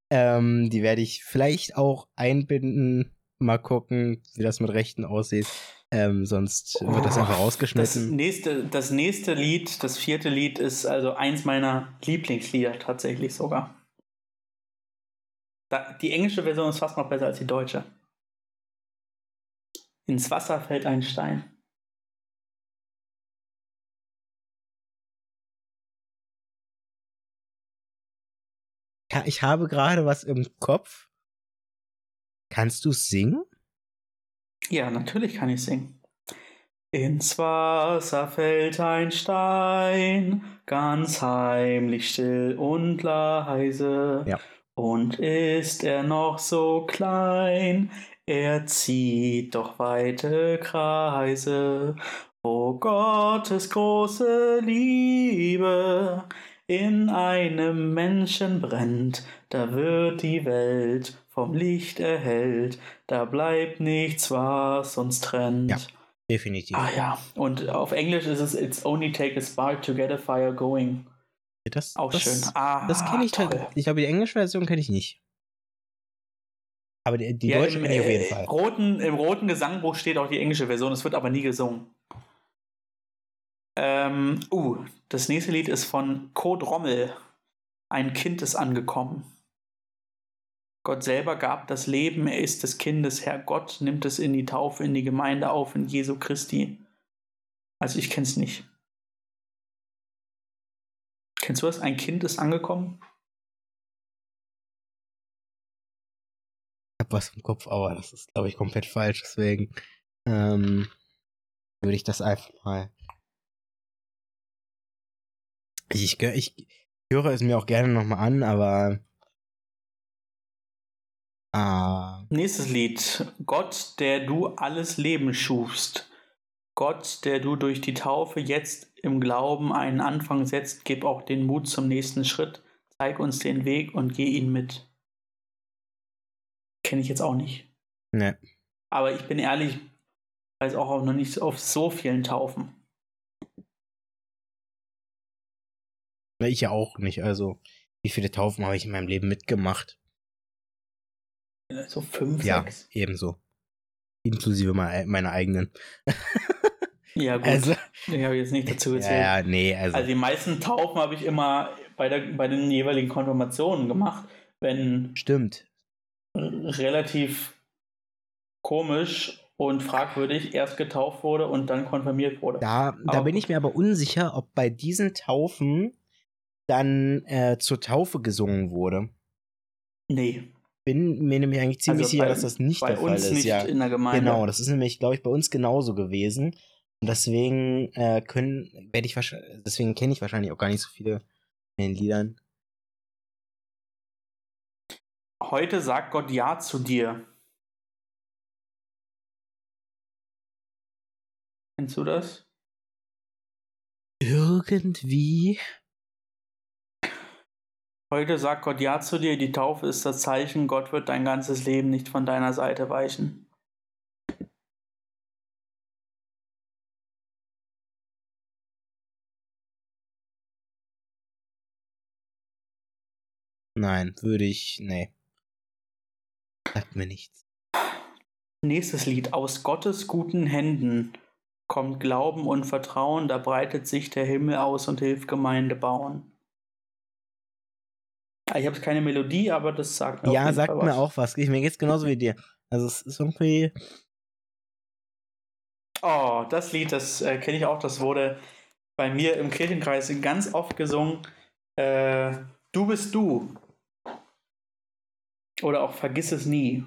Ähm, die werde ich vielleicht auch einbinden. Mal gucken, wie das mit Rechten aussieht. Ähm, sonst wird das einfach Das rausgeschnitten. nächste, das nächste Lied, das vierte Lied, ist also eins meiner Lieblingslieder tatsächlich sogar. Da, die englische Version ist fast noch besser als die deutsche. Ins Wasser fällt ein Stein. Ja, ich habe gerade was im Kopf. Kannst du singen? Ja, natürlich kann ich singen. Ins Wasser fällt ein Stein, ganz heimlich, still und leise. Ja. Und ist er noch so klein, er zieht doch weite Kreise. Wo Gottes große Liebe in einem Menschen brennt, da wird die Welt vom Licht erhellt, da bleibt nichts, was uns trennt. Ja. Definitiv. Ah ja, und auf Englisch ist es It's only take a spark to get a fire going. das, Auch das, schön. Ah, Das kenne ich toll. Ich glaube, die englische Version kenne ich nicht. Aber die, die Ja, deutsche im, kenne ich auf jeden äh, Fall. Roten, Im roten Gesangbuch steht auch die englische Version, es wird aber nie gesungen. Ähm, uh, das nächste Lied ist von Code Rommel. Ein Kind ist angekommen. Gott selber gab das Leben, er ist des Kindes Herr. Gott nimmt es in die Taufe, in die Gemeinde auf, in Jesu Christi. Also ich kenn's nicht. Kennst du das? Ein Kind ist angekommen? Ich habe was im Kopf, aber das ist, glaube ich, komplett falsch. Deswegen ähm, würde ich das einfach mal. Ich, gö- ich höre es mir auch gerne nochmal an, aber. Ah, Nächstes Lied. Gott, der du alles Leben schufst. Gott, der du durch die Taufe jetzt im Glauben einen Anfang setzt, gib auch den Mut zum nächsten Schritt. Zeig uns den Weg und geh ihn mit. Kenne ich jetzt auch nicht. ne. Aber ich bin ehrlich, weiß auch, auch noch nicht auf so vielen Taufen. Ich ja auch nicht. Also, wie viele Taufen habe ich in meinem Leben mitgemacht? So fünf, Ja, sechs. ebenso. Inklusive me- meiner eigenen. (laughs) Ja, gut. Also, Den habe ich jetzt nicht dazu gezählt. ja, nee, also. Also die meisten Taufen habe ich immer bei, der, bei den jeweiligen Konfirmationen gemacht, wenn stimmt. relativ komisch und fragwürdig erst getauft wurde und dann konfirmiert wurde. Da, da bin ich mir aber unsicher, ob bei diesen Taufen dann äh, zur Taufe gesungen wurde. Nee, Bin mir nämlich eigentlich ziemlich Also sicher, bei- dass das nicht bei der Fall uns ist. nicht ja, in der Gemeinde. genau. Das ist nämlich, glaube ich, bei uns genauso gewesen. Und deswegen äh, können, werde ich wahrscheinlich, deswegen kenne ich wahrscheinlich auch gar nicht so viele von den Liedern. Heute sagt Gott Ja zu dir. Kennst du das? Irgendwie. Heute sagt Gott Ja zu dir. Die Taufe ist das Zeichen, Gott wird dein ganzes Leben nicht von deiner Seite weichen. Nein, würde ich. Nee. Sagt mir nichts. Nächstes Lied. Aus Gottes guten Händen kommt Glauben und Vertrauen, da breitet sich der Himmel aus und hilft Gemeinde bauen. Ah, Ich habe keine Melodie, aber das sagt mir Ja, sagt mir auch was. Mir geht's genauso wie dir. Also es ist irgendwie. Oh, das Lied, das äh, kenne ich auch. Das wurde bei mir im Kirchenkreis ganz oft gesungen. Äh, du bist du. Oder auch Vergiss es nie.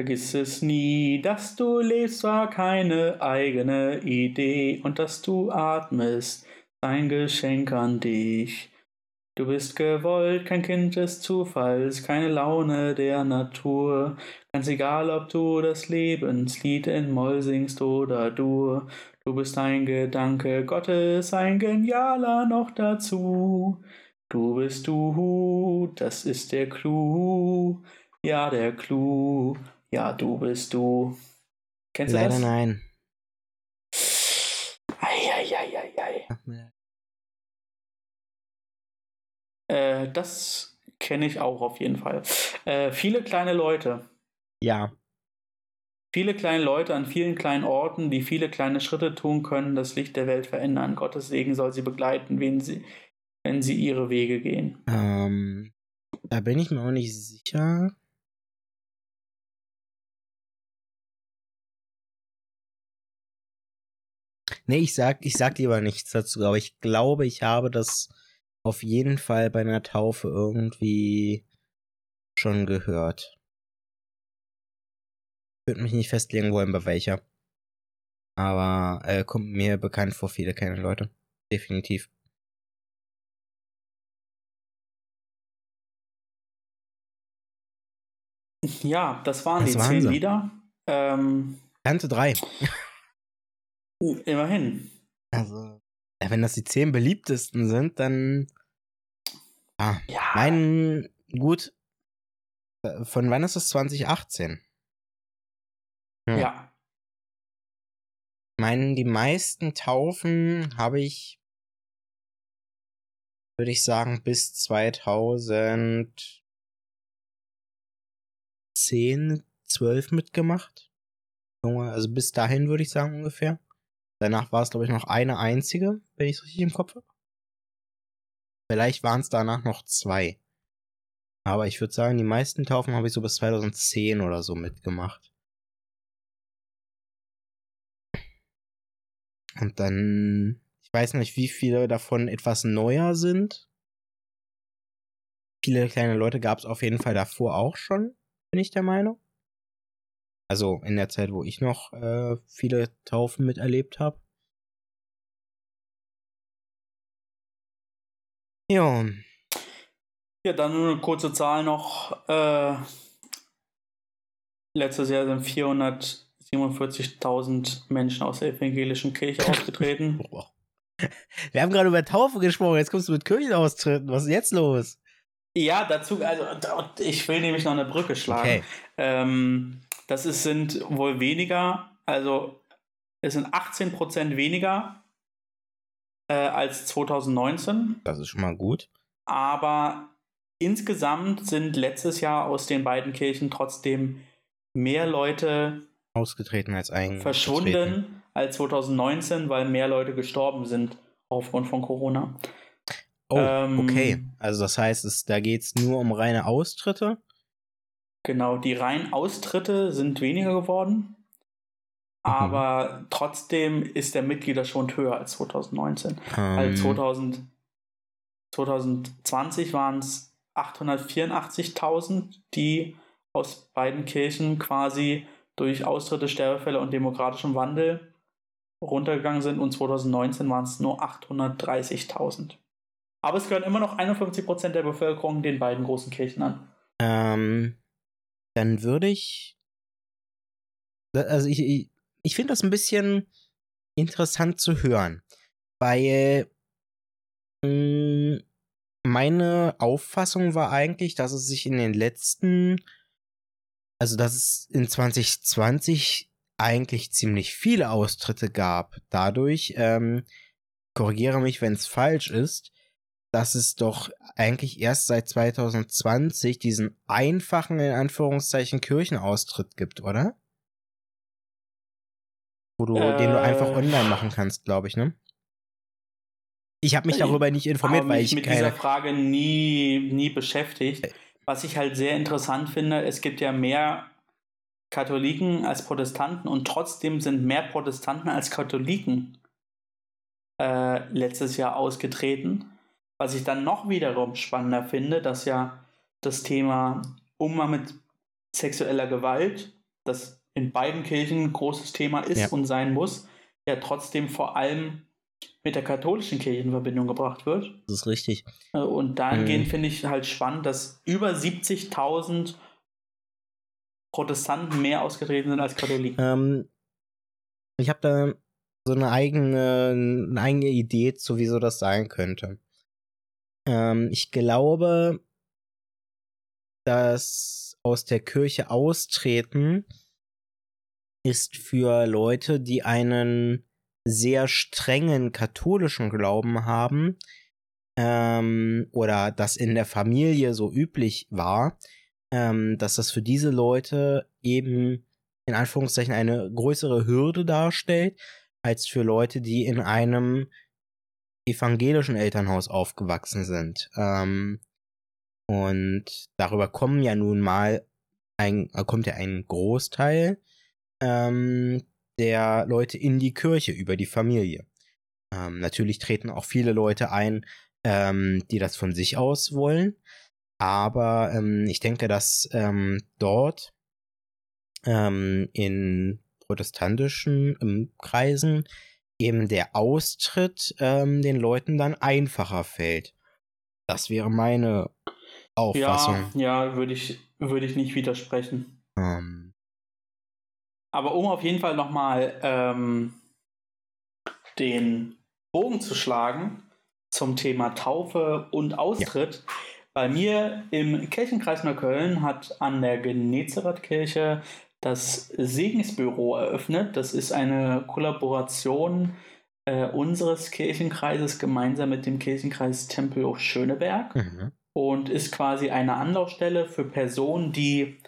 Vergiss es nie, dass du lebst, war keine eigene Idee und dass du atmest, ein Geschenk an dich. Du bist gewollt, kein Kind des Zufalls, keine Laune der Natur. Ganz egal, ob du das Lebenslied in Moll singst oder Dur. Du bist ein Gedanke Gottes, ein genialer noch dazu. Du bist du, das ist der Clou. Ja, der Clou. Ja, du bist du. Kennst Leider du das? nein. Eieieiei. Äh, das kenne ich auch auf jeden Fall. Äh, viele kleine Leute. Ja, Viele kleine Leute an vielen kleinen Orten, die viele kleine Schritte tun können, das Licht der Welt verändern. Gottes Segen soll sie begleiten, wenn sie, wenn sie ihre Wege gehen. ähm, da bin ich mir auch nicht sicher. Nee, ich sag, ich sag lieber nichts dazu, aber ich glaube, ich habe das auf jeden Fall bei einer Taufe irgendwie schon gehört. Ich würde mich nicht festlegen wollen, bei welcher. Aber äh, kommt mir bekannt vor viele kleine Leute. Definitiv. Ja, das waren Das die waren zehn sie. Lieder. Ähm, Kannte drei. (laughs) immerhin. Also, ja, wenn das die zehn beliebtesten sind, dann. Ah, Ja, mein. Gut. Äh, Von wann ist es 2018? ja. Ich meine, die meisten Taufen habe ich, würde ich sagen, bis 2010, 12 mitgemacht. Also bis dahin würde ich sagen ungefähr. Danach war es, glaube ich, noch eine einzige, wenn ich es richtig im Kopf habe. Vielleicht waren es danach noch zwei. Aber ich würde sagen, die meisten Taufen habe ich so bis 2010 oder so mitgemacht. Und dann, ich weiß nicht, wie viele davon etwas neuer sind. Viele kleine Leute gab es auf jeden Fall davor auch schon, bin ich der Meinung. Also in der Zeit, wo ich noch äh, viele Taufen miterlebt habe. Ja, Ja, dann nur eine kurze Zahl noch. Äh, letztes Jahr sind 447.000 Menschen aus der evangelischen Kirche (laughs) ausgetreten. Wir haben gerade über Taufe gesprochen, jetzt kommst du mit Kirchenaustritten. Was ist jetzt los? ja, dazu, also ich will nämlich noch eine Brücke schlagen. Okay. Ähm, das ist, sind wohl weniger, also es sind 18% weniger äh, als 2019. Das ist schon mal gut. aber insgesamt sind letztes Jahr aus den beiden Kirchen trotzdem mehr Leute Ausgetreten als eingetreten. verschwunden als 2019, weil mehr Leute gestorben sind aufgrund von Corona. Oh, Ähm, okay. Also das heißt, es, da geht es nur um reine Austritte. Genau, die reinen Austritte sind weniger geworden, aber trotzdem ist der Mitgliederschwund höher als 2019. Weil Ähm, 2000, 2020 waren es 884.000, die aus beiden Kirchen quasi durch Austritte, Sterbefälle und demokratischen Wandel runtergegangen sind und 2019 waren es nur 830.000. Aber es gehören immer noch 51% der Bevölkerung den beiden großen Kirchen an. ähm, dann würde ich. Also ich, ich, ich finde das ein bisschen interessant zu hören. Weil mh, meine Auffassung war eigentlich, dass es sich in den letzten, also dass es in 2020 eigentlich ziemlich viele Austritte gab. Dadurch, ähm, korrigiere mich, wenn es falsch ist, dass es doch eigentlich erst seit 2020 diesen einfachen, in Anführungszeichen, Kirchenaustritt gibt, oder? Wo du, den du einfach Äh. online machen kannst, glaube ich, ne? Ich habe mich Ich darüber nicht informiert, weil mich ich mit dieser keine. Frage nie, nie beschäftigt. Was ich halt sehr interessant finde, es gibt ja mehr Katholiken als Protestanten und trotzdem sind mehr Protestanten als Katholiken äh, letztes Jahr ausgetreten. Was ich dann noch wiederum spannender finde, dass ja das Thema Umgang mit sexueller Gewalt das in beiden Kirchen ein großes Thema ist Ja. und sein muss, ja trotzdem vor allem mit der katholischen Kirche in Verbindung gebracht wird. Das ist richtig. Äh, Und dahingehend Mhm. finde ich halt spannend, dass über 70.000 Protestanten mehr ausgetreten sind als Katholiken. Ähm, ich habe da so eine eigene, eine eigene Idee zu, wieso das sein könnte. Ähm, ich glaube, dass aus der Kirche austreten ist für Leute, die einen sehr strengen katholischen Glauben haben ähm, oder das in der Familie so üblich war, ähm, dass das für diese Leute eben in Anführungszeichen eine größere Hürde darstellt, als für Leute, die in einem evangelischen Elternhaus aufgewachsen sind. Ähm, und darüber kommen ja nun mal ein, äh, kommt ja ein Großteil ähm, der Leute in die Kirche über die Familie. Ähm, natürlich treten auch viele Leute ein, ähm, die das von sich aus wollen. Aber ähm, ich denke, dass ähm, dort in protestantischen Kreisen eben der Austritt ähm, den Leuten dann einfacher fällt. Das wäre meine Auffassung. Ja, ja, würde ich, würde ich nicht widersprechen. Ähm, Aber um auf jeden Fall nochmal ähm, den Bogen zu schlagen zum Thema Taufe und Austritt. Bei mir im Kirchenkreis Neukölln hat an der Genezareth-Kirche das Segensbüro eröffnet. Das ist eine Kollaboration äh, unseres Kirchenkreises gemeinsam mit dem Kirchenkreis Tempelhof Schöneberg mhm. und ist quasi eine Anlaufstelle für Personen, die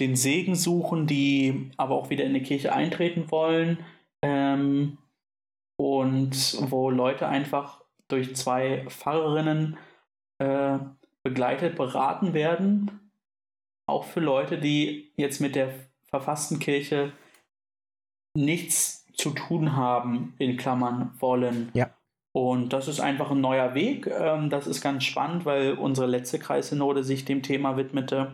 den Segen suchen, die aber auch wieder in die Kirche eintreten wollen ähm, und wo Leute einfach durch zwei Pfarrerinnen äh, begleitet, beraten werden. Auch für Leute, die jetzt mit der verfassten Kirche nichts zu tun haben, in Klammern wollen. Ja. Und das ist einfach ein neuer Weg. Ähm, das ist ganz spannend, weil unsere letzte Kreissynode sich dem Thema widmete,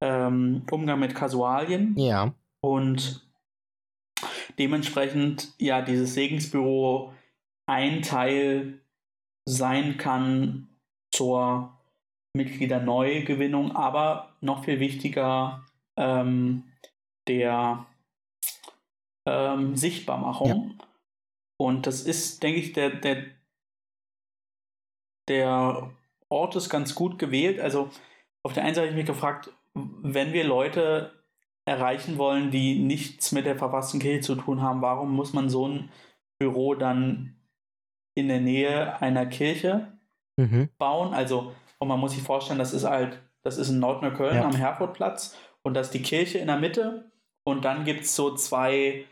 ähm, Umgang mit Kasualien. Ja. Und dementsprechend, ja, dieses Segensbüro ein Teil sein kann zur Mitgliederneugewinnung, aber noch viel wichtiger ähm, der ähm, Sichtbarmachung. Und das ist, denke ich, der, der, der Ort ist ganz gut gewählt. Also auf der einen Seite habe ich mich gefragt, wenn wir Leute erreichen wollen, die nichts mit der verfassten Kirche zu tun haben, warum muss man so ein Büro dann in der Nähe einer Kirche Mhm. bauen? Also, und man muss sich vorstellen, das ist halt, das ist in Nordneukölln Ja. am Herfordplatz und das ist die Kirche in der Mitte und dann gibt es so zwei,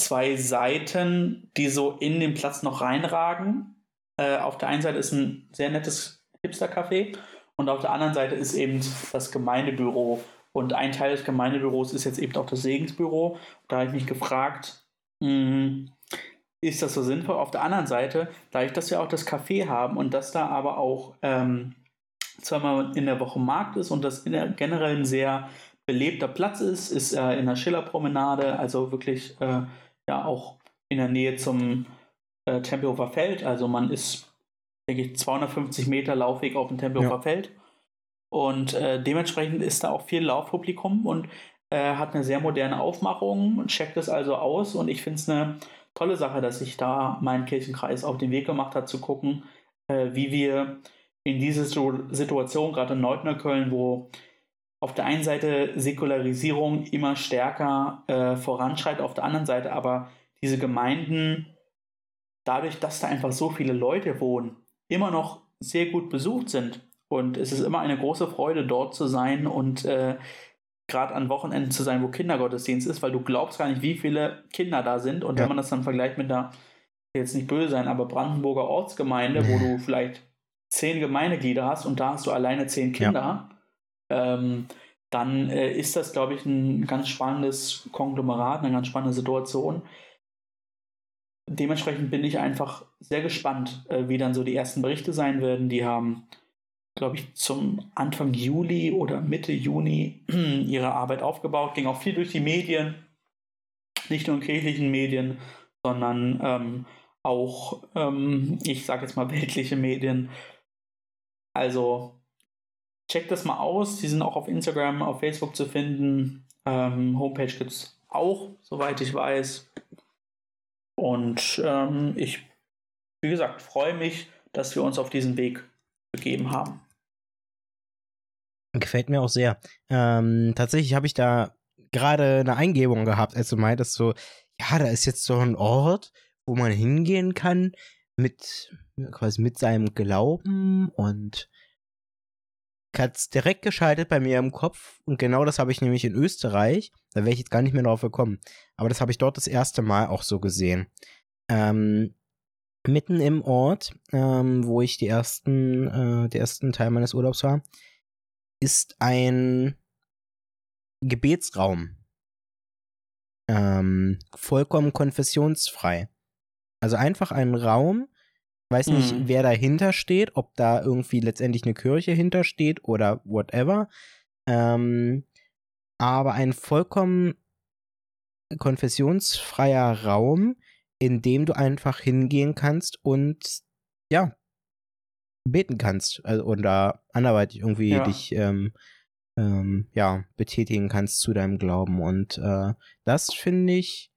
zwei Seiten, die so in den Platz noch reinragen. Äh, auf der einen Seite ist ein sehr nettes Hipster-Café und auf der anderen Seite ist eben das Gemeindebüro. Und ein Teil des Gemeindebüros ist jetzt eben auch das Segensbüro. Da habe ich mich gefragt, mh, ist das so sinnvoll? Auf der anderen Seite, dadurch, dass wir auch das Café haben und dass da aber auch ähm, zweimal in der Woche Markt ist und das in der, generell ein sehr belebter Platz ist, ist äh, in der Schillerpromenade, also wirklich äh, ja auch in der Nähe zum äh, Tempelhofer Feld. Also man ist, denke ich, 250 Meter Laufweg auf dem Tempelhofer Ja. Feld. Und äh, dementsprechend ist da auch viel Laufpublikum und äh, hat eine sehr moderne Aufmachung, checkt es also aus und ich finde es eine tolle Sache, dass sich da mein Kirchenkreis auf den Weg gemacht hat, zu gucken, äh, wie wir in diese Situ- Situation, gerade in Neudneukölln, wo auf der einen Seite Säkularisierung immer stärker äh, voranschreitet, auf der anderen Seite aber diese Gemeinden, dadurch, dass da einfach so viele Leute wohnen, immer noch sehr gut besucht sind. Und es ist immer eine große Freude, dort zu sein und äh, gerade an Wochenenden zu sein, wo Kindergottesdienst ist, weil du glaubst gar nicht, wie viele Kinder da sind. Und Ja. wenn man das dann vergleicht mit einer, jetzt nicht böse sein, aber Brandenburger Ortsgemeinde, wo du vielleicht zehn Gemeindeglieder hast und da hast du alleine zehn Kinder, ähm, dann äh, ist das, glaube ich, ein ganz spannendes Konglomerat, eine ganz spannende Situation. Dementsprechend bin ich einfach sehr gespannt, äh, wie dann so die ersten Berichte sein werden. Die haben glaube ich, zum Anfang Juli oder Mitte Juni (clears throat) ihre Arbeit aufgebaut, ging auch viel durch die Medien, nicht nur in kirchlichen Medien, sondern ähm, auch, ähm, ich sage jetzt mal, (laughs) weltliche Medien. Also checkt das mal aus. Die sind auch auf Instagram, auf Facebook zu finden. Ähm, Homepage gibt es auch, soweit ich weiß. Und ähm, ich, wie gesagt, freue mich, dass wir uns auf diesen Weg begeben haben. Gefällt mir auch sehr. Ähm, tatsächlich habe ich da gerade eine Eingebung gehabt, als du meintest, so, ja, da ist jetzt so ein Ort, wo man hingehen kann mit quasi mit seinem Glauben und hat es direkt geschaltet bei mir im Kopf und genau das habe ich nämlich in Österreich, da wäre ich jetzt gar nicht mehr drauf gekommen, aber das habe ich dort das erste Mal auch so gesehen. Ähm, mitten im Ort, ähm, wo ich die ersten, äh, der ersten Teil meines Urlaubs war, ist ein Gebetsraum. Ähm, vollkommen konfessionsfrei. Also einfach ein Raum, weiß nicht, Mhm. wer dahinter steht, ob da irgendwie letztendlich eine Kirche hintersteht oder whatever. Ähm, aber ein vollkommen konfessionsfreier Raum, in dem du einfach hingehen kannst und ja, beten kannst. Also, oder anderweitig irgendwie Ja. dich ähm, ähm, ja, betätigen kannst zu deinem Glauben. Und äh, das finde ich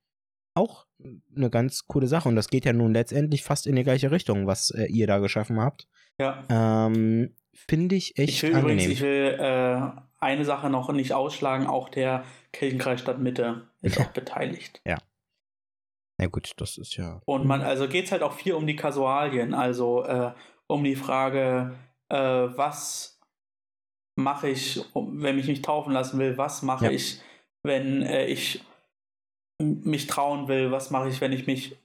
auch eine ganz coole Sache. Und das geht ja nun letztendlich fast in die gleiche Richtung, was äh, ihr da geschaffen habt. Ja. Ähm, finde ich echt Ich will angenehm. übrigens, ich will äh, eine Sache noch nicht ausschlagen, auch der Kirchenkreis Stadtmitte ist auch beteiligt. Na gut, das ist ja. Und man, also geht es halt auch viel um die Kasualien, also äh, um die Frage, äh, was mache ich, wenn ich mich taufen lassen will, was mache Ja. ich, wenn äh, ich mich trauen will, was mache ich, wenn ich mich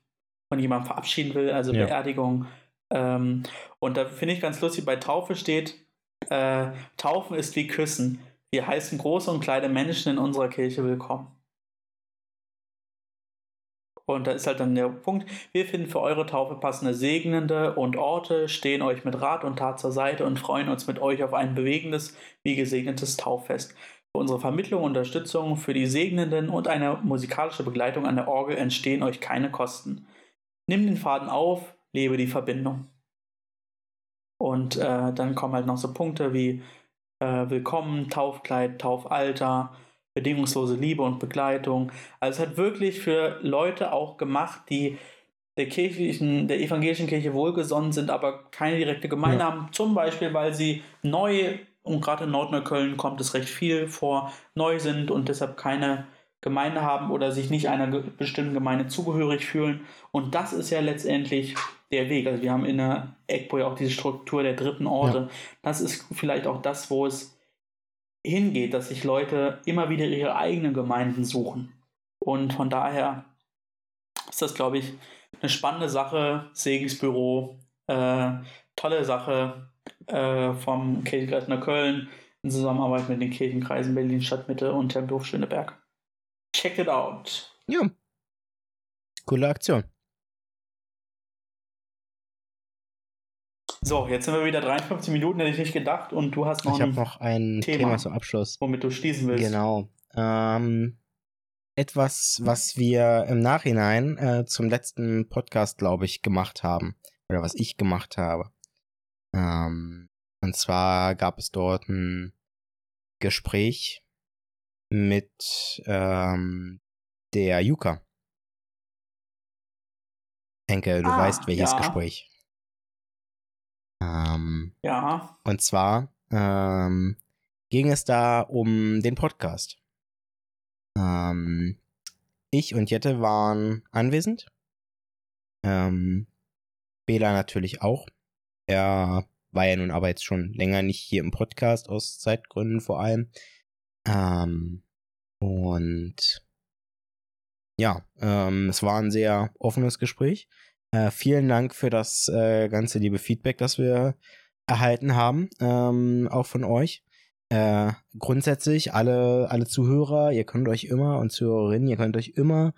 von jemandem verabschieden will, also Ja. Beerdigung. Ähm, und da finde ich ganz lustig, bei Taufe steht, äh, Taufen ist wie Küssen. Wir heißen große und kleine Menschen in unserer Kirche willkommen. Und da ist halt dann der Punkt, wir finden für eure Taufe passende Segnende und Orte, stehen euch mit Rat und Tat zur Seite und freuen uns mit euch auf ein bewegendes, wie gesegnetes Tauffest. Für unsere Vermittlung und Unterstützung für die Segnenden und eine musikalische Begleitung an der Orgel entstehen euch keine Kosten. Nimm den Faden auf, lebe die Verbindung. Und äh, dann kommen halt noch so Punkte wie äh, Willkommen, Taufkleid, Taufalter, bedingungslose Liebe und Begleitung. Also es hat wirklich für Leute auch gemacht, die der kirchlichen, der evangelischen Kirche wohlgesonnen sind, aber keine direkte Gemeinde Ja. haben. Zum Beispiel, weil sie neu, und gerade in Nordneukölln kommt es recht viel vor, neu sind und deshalb keine Gemeinde haben oder sich nicht einer bestimmten Gemeinde zugehörig fühlen. Und das ist ja letztendlich der Weg. Also wir haben in der EGPO ja auch diese Struktur der dritten Orte. Das ist vielleicht auch das, wo es hingeht, dass sich Leute immer wieder ihre eigenen Gemeinden suchen. Und von daher ist das, glaube ich, eine spannende Sache. Segensbüro, äh, tolle Sache äh, vom Kirchenkreis Neukölln in Zusammenarbeit mit den Kirchenkreisen Berlin Stadtmitte und Tempelhof Schöneberg. Check it out. Ja. Coole Aktion. So, jetzt sind wir wieder 53 Minuten, hätte ich nicht gedacht. Und du hast noch Ich habe ein, noch ein Thema. Thema zum Abschluss. womit du schließen willst. Genau. Ähm, etwas, was wir im Nachhinein äh, zum letzten Podcast, glaube ich, gemacht haben. Oder was ich gemacht habe. Ähm, und zwar gab es dort ein Gespräch mit ähm, der Yuka. Henke, du Ah, weißt welches ja. Gespräch. Ähm, Ja, und zwar ähm, ging es da um den Podcast. Ähm, ich und Jette waren anwesend. Ähm, Bela natürlich auch. Er war ja nun aber jetzt schon länger nicht hier im Podcast, aus Zeitgründen vor allem. Ähm, und ja, ähm, es war ein sehr offenes Gespräch. Äh, vielen Dank für das äh, ganze liebe Feedback, das wir erhalten haben, ähm, auch von euch. Äh, grundsätzlich alle, alle Zuhörer, ihr könnt euch immer und Zuhörerinnen, ihr könnt euch immer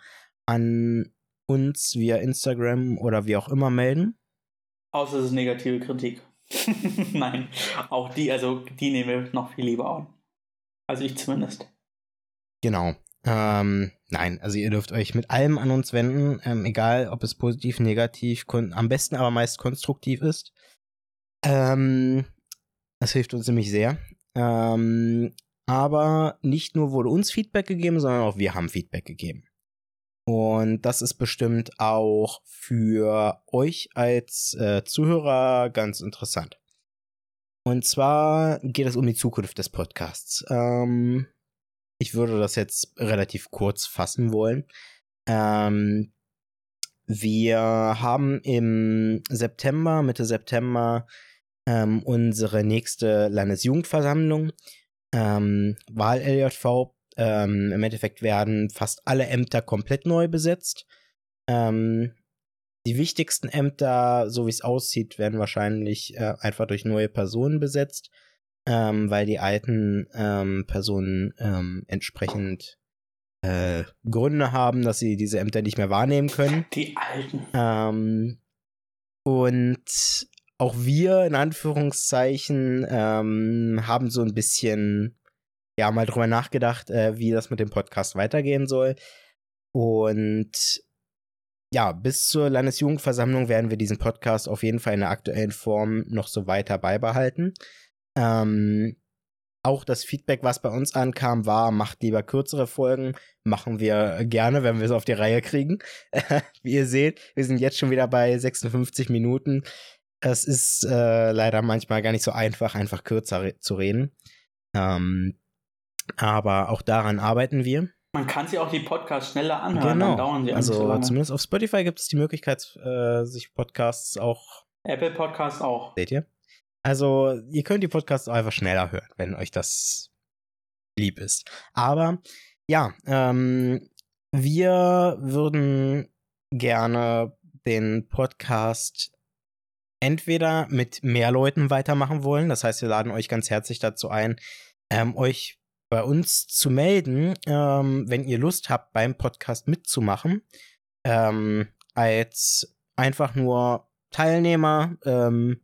an uns via Instagram oder wie auch immer melden. Außer es ist negative Kritik. (laughs) Nein, auch die, also die nehmen wir noch viel lieber an. Also ich zumindest. Genau. Ähm, nein, also ihr dürft euch mit allem an uns wenden, ähm, egal ob es positiv, negativ, am besten aber meist konstruktiv ist. Ähm, das hilft uns nämlich sehr. Ähm, aber nicht nur wurde uns Feedback gegeben, sondern auch wir haben Feedback gegeben. Und das ist bestimmt auch für euch als äh, Zuhörer ganz interessant. Und zwar geht es um die Zukunft des Podcasts. Ähm, ich würde das jetzt relativ kurz fassen wollen. Ähm, wir haben im September, Mitte September, ähm, unsere nächste Landesjugendversammlung. Ähm, Wahl-LJV ähm, Im Endeffekt werden fast alle Ämter komplett neu besetzt. Ähm, die wichtigsten Ämter, so wie es aussieht, werden wahrscheinlich äh, einfach durch neue Personen besetzt, ähm, weil die alten ähm, Personen ähm, entsprechend äh, Gründe haben, dass sie diese Ämter nicht mehr wahrnehmen können. Die alten. Ähm, und auch wir, in Anführungszeichen, ähm, haben so ein bisschen ja mal drüber nachgedacht, äh, wie das mit dem Podcast weitergehen soll. Und ja, bis zur Landesjugendversammlung werden wir diesen Podcast auf jeden Fall in der aktuellen Form noch so weiter beibehalten. Ähm, auch das Feedback, was bei uns ankam, war, macht lieber kürzere Folgen. Machen wir gerne, wenn wir es auf die Reihe kriegen. (laughs) Wie ihr seht, wir sind jetzt schon wieder bei 56 Minuten. Es ist äh, leider manchmal gar nicht so einfach, einfach kürzer re zu reden. Ähm, aber auch daran arbeiten wir. Man kann sich auch die Podcasts schneller anhören, genau. dann dauern sie Also so zumindest auf Spotify gibt es die Möglichkeit, äh, sich Podcasts auch. Apple Podcasts auch. Seht ihr? Also ihr könnt die Podcasts einfach schneller hören, wenn euch das lieb ist. Aber ja, ähm, wir würden gerne den Podcast entweder mit mehr Leuten weitermachen wollen. Das heißt, wir laden euch ganz herzlich dazu ein, ähm, euch bei uns zu melden, ähm, wenn ihr Lust habt, beim Podcast mitzumachen. Ähm, als einfach nur Teilnehmer, ähm,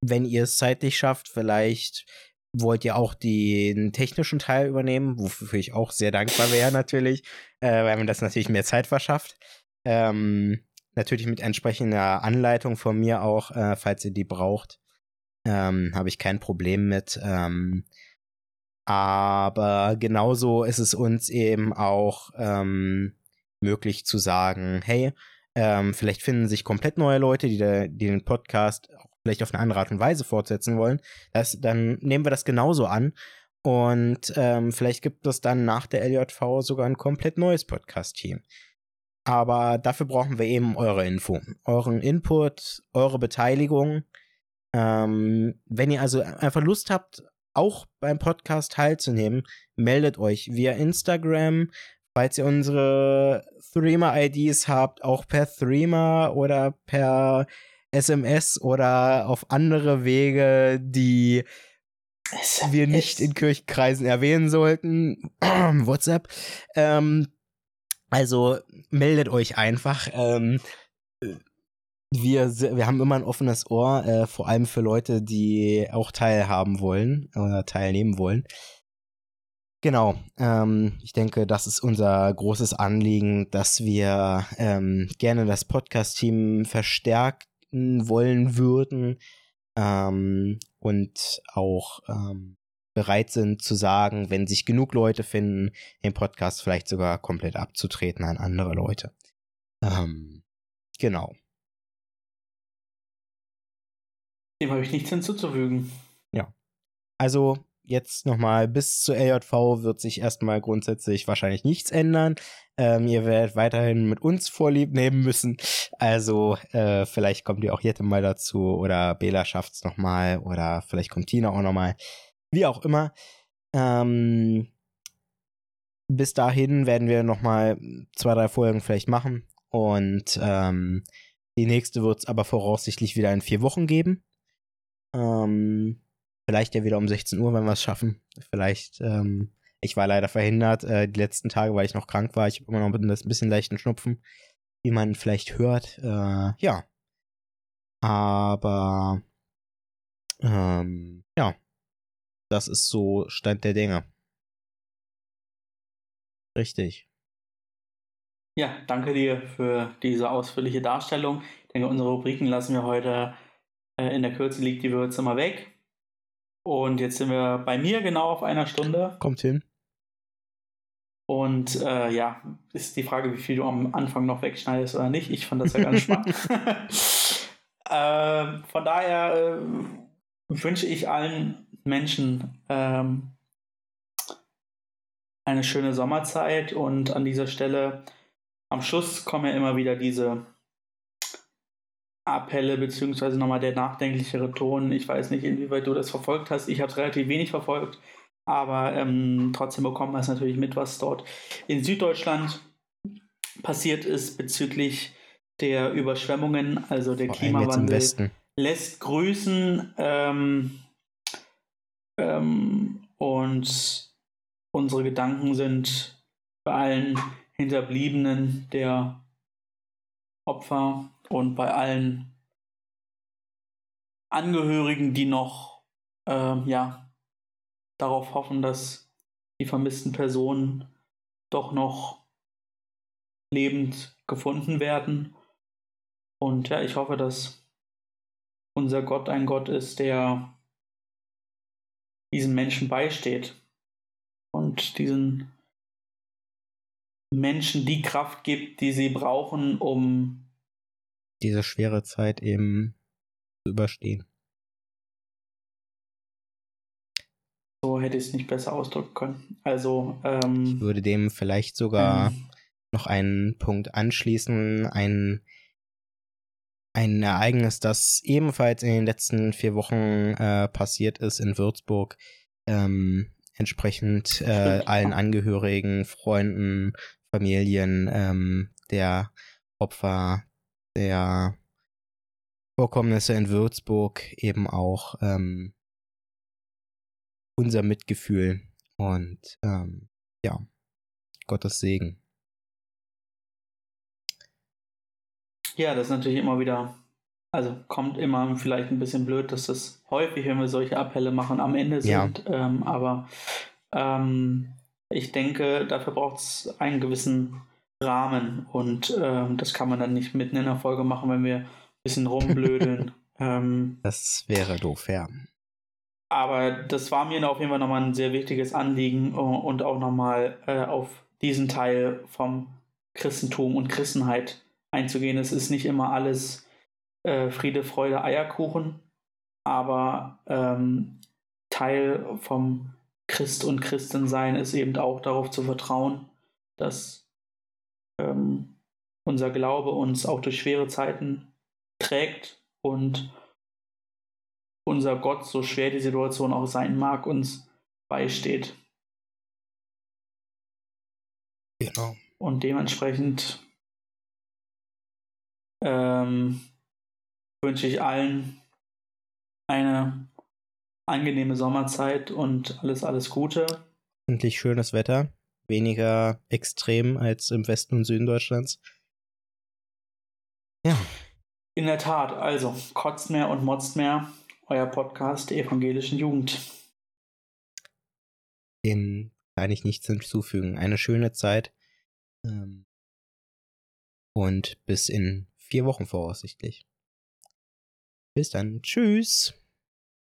wenn ihr es zeitlich schafft, vielleicht wollt ihr auch den technischen Teil übernehmen, wofür ich auch sehr dankbar wäre natürlich, äh, weil mir das natürlich mehr Zeit verschafft. Ähm, natürlich mit entsprechender Anleitung von mir auch, äh, falls ihr die braucht, ähm, habe ich kein Problem mit. Ähm, aber genauso ist es uns eben auch ähm, möglich zu sagen, hey, ähm, vielleicht finden sich komplett neue Leute, die, da, die den Podcast vielleicht auf eine andere Art und Weise fortsetzen wollen. Das, dann nehmen wir das genauso an. Und ähm, vielleicht gibt es dann nach der LJV sogar ein komplett neues Podcast-Team. Aber dafür brauchen wir eben eure Info, euren Input, eure Beteiligung. Ähm, wenn ihr also einfach Lust habt, auch beim Podcast teilzunehmen, meldet euch via Instagram, falls ihr unsere Threema-IDs habt, auch per Threema oder per SMS oder auf andere Wege, die wir nicht in Kirchenkreisen erwähnen sollten. (clears throat) WhatsApp. Ähm, also meldet euch einfach. Ähm, wir, wir haben immer ein offenes Ohr, äh, vor allem für Leute, die auch teilhaben wollen oder teilnehmen wollen. Genau, ähm, ich denke, das ist unser großes Anliegen, dass wir ähm, gerne das Podcast-Team verstärken wollen würden ähm, und auch ähm, bereit sind zu sagen, wenn sich genug Leute finden, den Podcast vielleicht sogar komplett abzutreten an andere Leute. Ähm, genau. Dem habe ich nichts hinzuzufügen. Ja. Also jetzt nochmal bis zur LJV wird sich erstmal grundsätzlich wahrscheinlich nichts ändern. Ähm, ihr werdet weiterhin mit uns Vorlieb nehmen müssen. Also äh, vielleicht kommt ihr auch Jette mal dazu oder Bela schafft's nochmal oder vielleicht kommt Tina auch nochmal. Wie auch immer. Ähm, bis dahin werden wir nochmal zwei, drei Folgen vielleicht machen. Und ähm, die nächste wird es aber voraussichtlich wieder in vier Wochen geben. Ähm, vielleicht ja wieder um 16 Uhr, wenn wir es schaffen. Vielleicht, ähm, ich war leider verhindert äh, die letzten Tage, weil ich noch krank war. Ich habe immer noch ein bisschen leichten Schnupfen, wie man vielleicht hört. Äh, ja. Aber ähm, ja, das ist so Stand der Dinge. Richtig. Ja, danke dir für diese ausführliche Darstellung. Ich denke, unsere Rubriken lassen wir heute in der Kürze liegt die Würze mal weg. Und jetzt sind wir bei mir genau auf einer Stunde. Kommt hin. Und äh, ja, ist die Frage, wie viel du am Anfang noch wegschneidest oder nicht. Ich fand das ja ganz (laughs) spannend. (laughs) äh, von daher äh, wünsche ich allen Menschen ähm, eine schöne Sommerzeit und an dieser Stelle am Schluss kommen ja immer wieder diese Appelle, beziehungsweise nochmal der nachdenklichere Ton. Ich weiß nicht, inwieweit du das verfolgt hast. Ich habe es relativ wenig verfolgt, aber ähm, trotzdem bekommt man es natürlich mit, was dort in Süddeutschland passiert ist bezüglich der Überschwemmungen, also der Vor Klimawandel lässt grüßen ähm, ähm, und unsere Gedanken sind bei allen Hinterbliebenen der Opfer und bei allen Angehörigen, die noch äh, ja, darauf hoffen, dass die vermissten Personen doch noch lebend gefunden werden. Und ja, ich hoffe, dass unser Gott ein Gott ist, der diesen Menschen beisteht und diesen Menschen die Kraft gibt, die sie brauchen, um diese schwere Zeit eben zu überstehen. So hätte ich es nicht besser ausdrücken können. Also, ähm, ich würde dem vielleicht sogar ähm, noch einen Punkt anschließen, ein, ein Ereignis, das ebenfalls in den letzten vier Wochen äh, passiert ist in Würzburg. Ähm, entsprechend äh, allen Angehörigen, Freunden, Familien ähm, der Opfer der Vorkommnisse in Würzburg eben auch ähm, unser Mitgefühl und ähm, ja, Gottes Segen. Ja, das ist natürlich immer wieder, also kommt immer vielleicht ein bisschen blöd, dass das häufig, wenn wir solche Appelle machen, am Ende sind. Ja. Ähm, aber ähm, ich denke, dafür braucht es einen gewissen Rahmen und ähm, das kann man dann nicht mitten in der Folge machen, wenn wir ein bisschen rumblödeln. (laughs) ähm, das wäre doof, ja. Aber das war mir auf jeden Fall nochmal ein sehr wichtiges Anliegen und auch nochmal äh, auf diesen Teil vom Christentum und Christenheit einzugehen. Es ist nicht immer alles äh, Friede, Freude, Eierkuchen, aber ähm, Teil vom Christ und Christensein ist eben auch darauf zu vertrauen, dass ähm, unser Glaube uns auch durch schwere Zeiten trägt und unser Gott, so schwer die Situation auch sein mag, uns beisteht. Genau. Und dementsprechend ähm, wünsche ich allen eine angenehme Sommerzeit und alles, alles Gute. Endlich schönes Wetter weniger extrem als im Westen und Süden Deutschlands. Ja. In der Tat, also kotzt mehr und motzt mehr, euer Podcast der evangelischen Jugend. Dem kann ich nichts hinzufügen. Eine schöne Zeit. Ähm, und bis in vier Wochen voraussichtlich. Bis dann. Tschüss.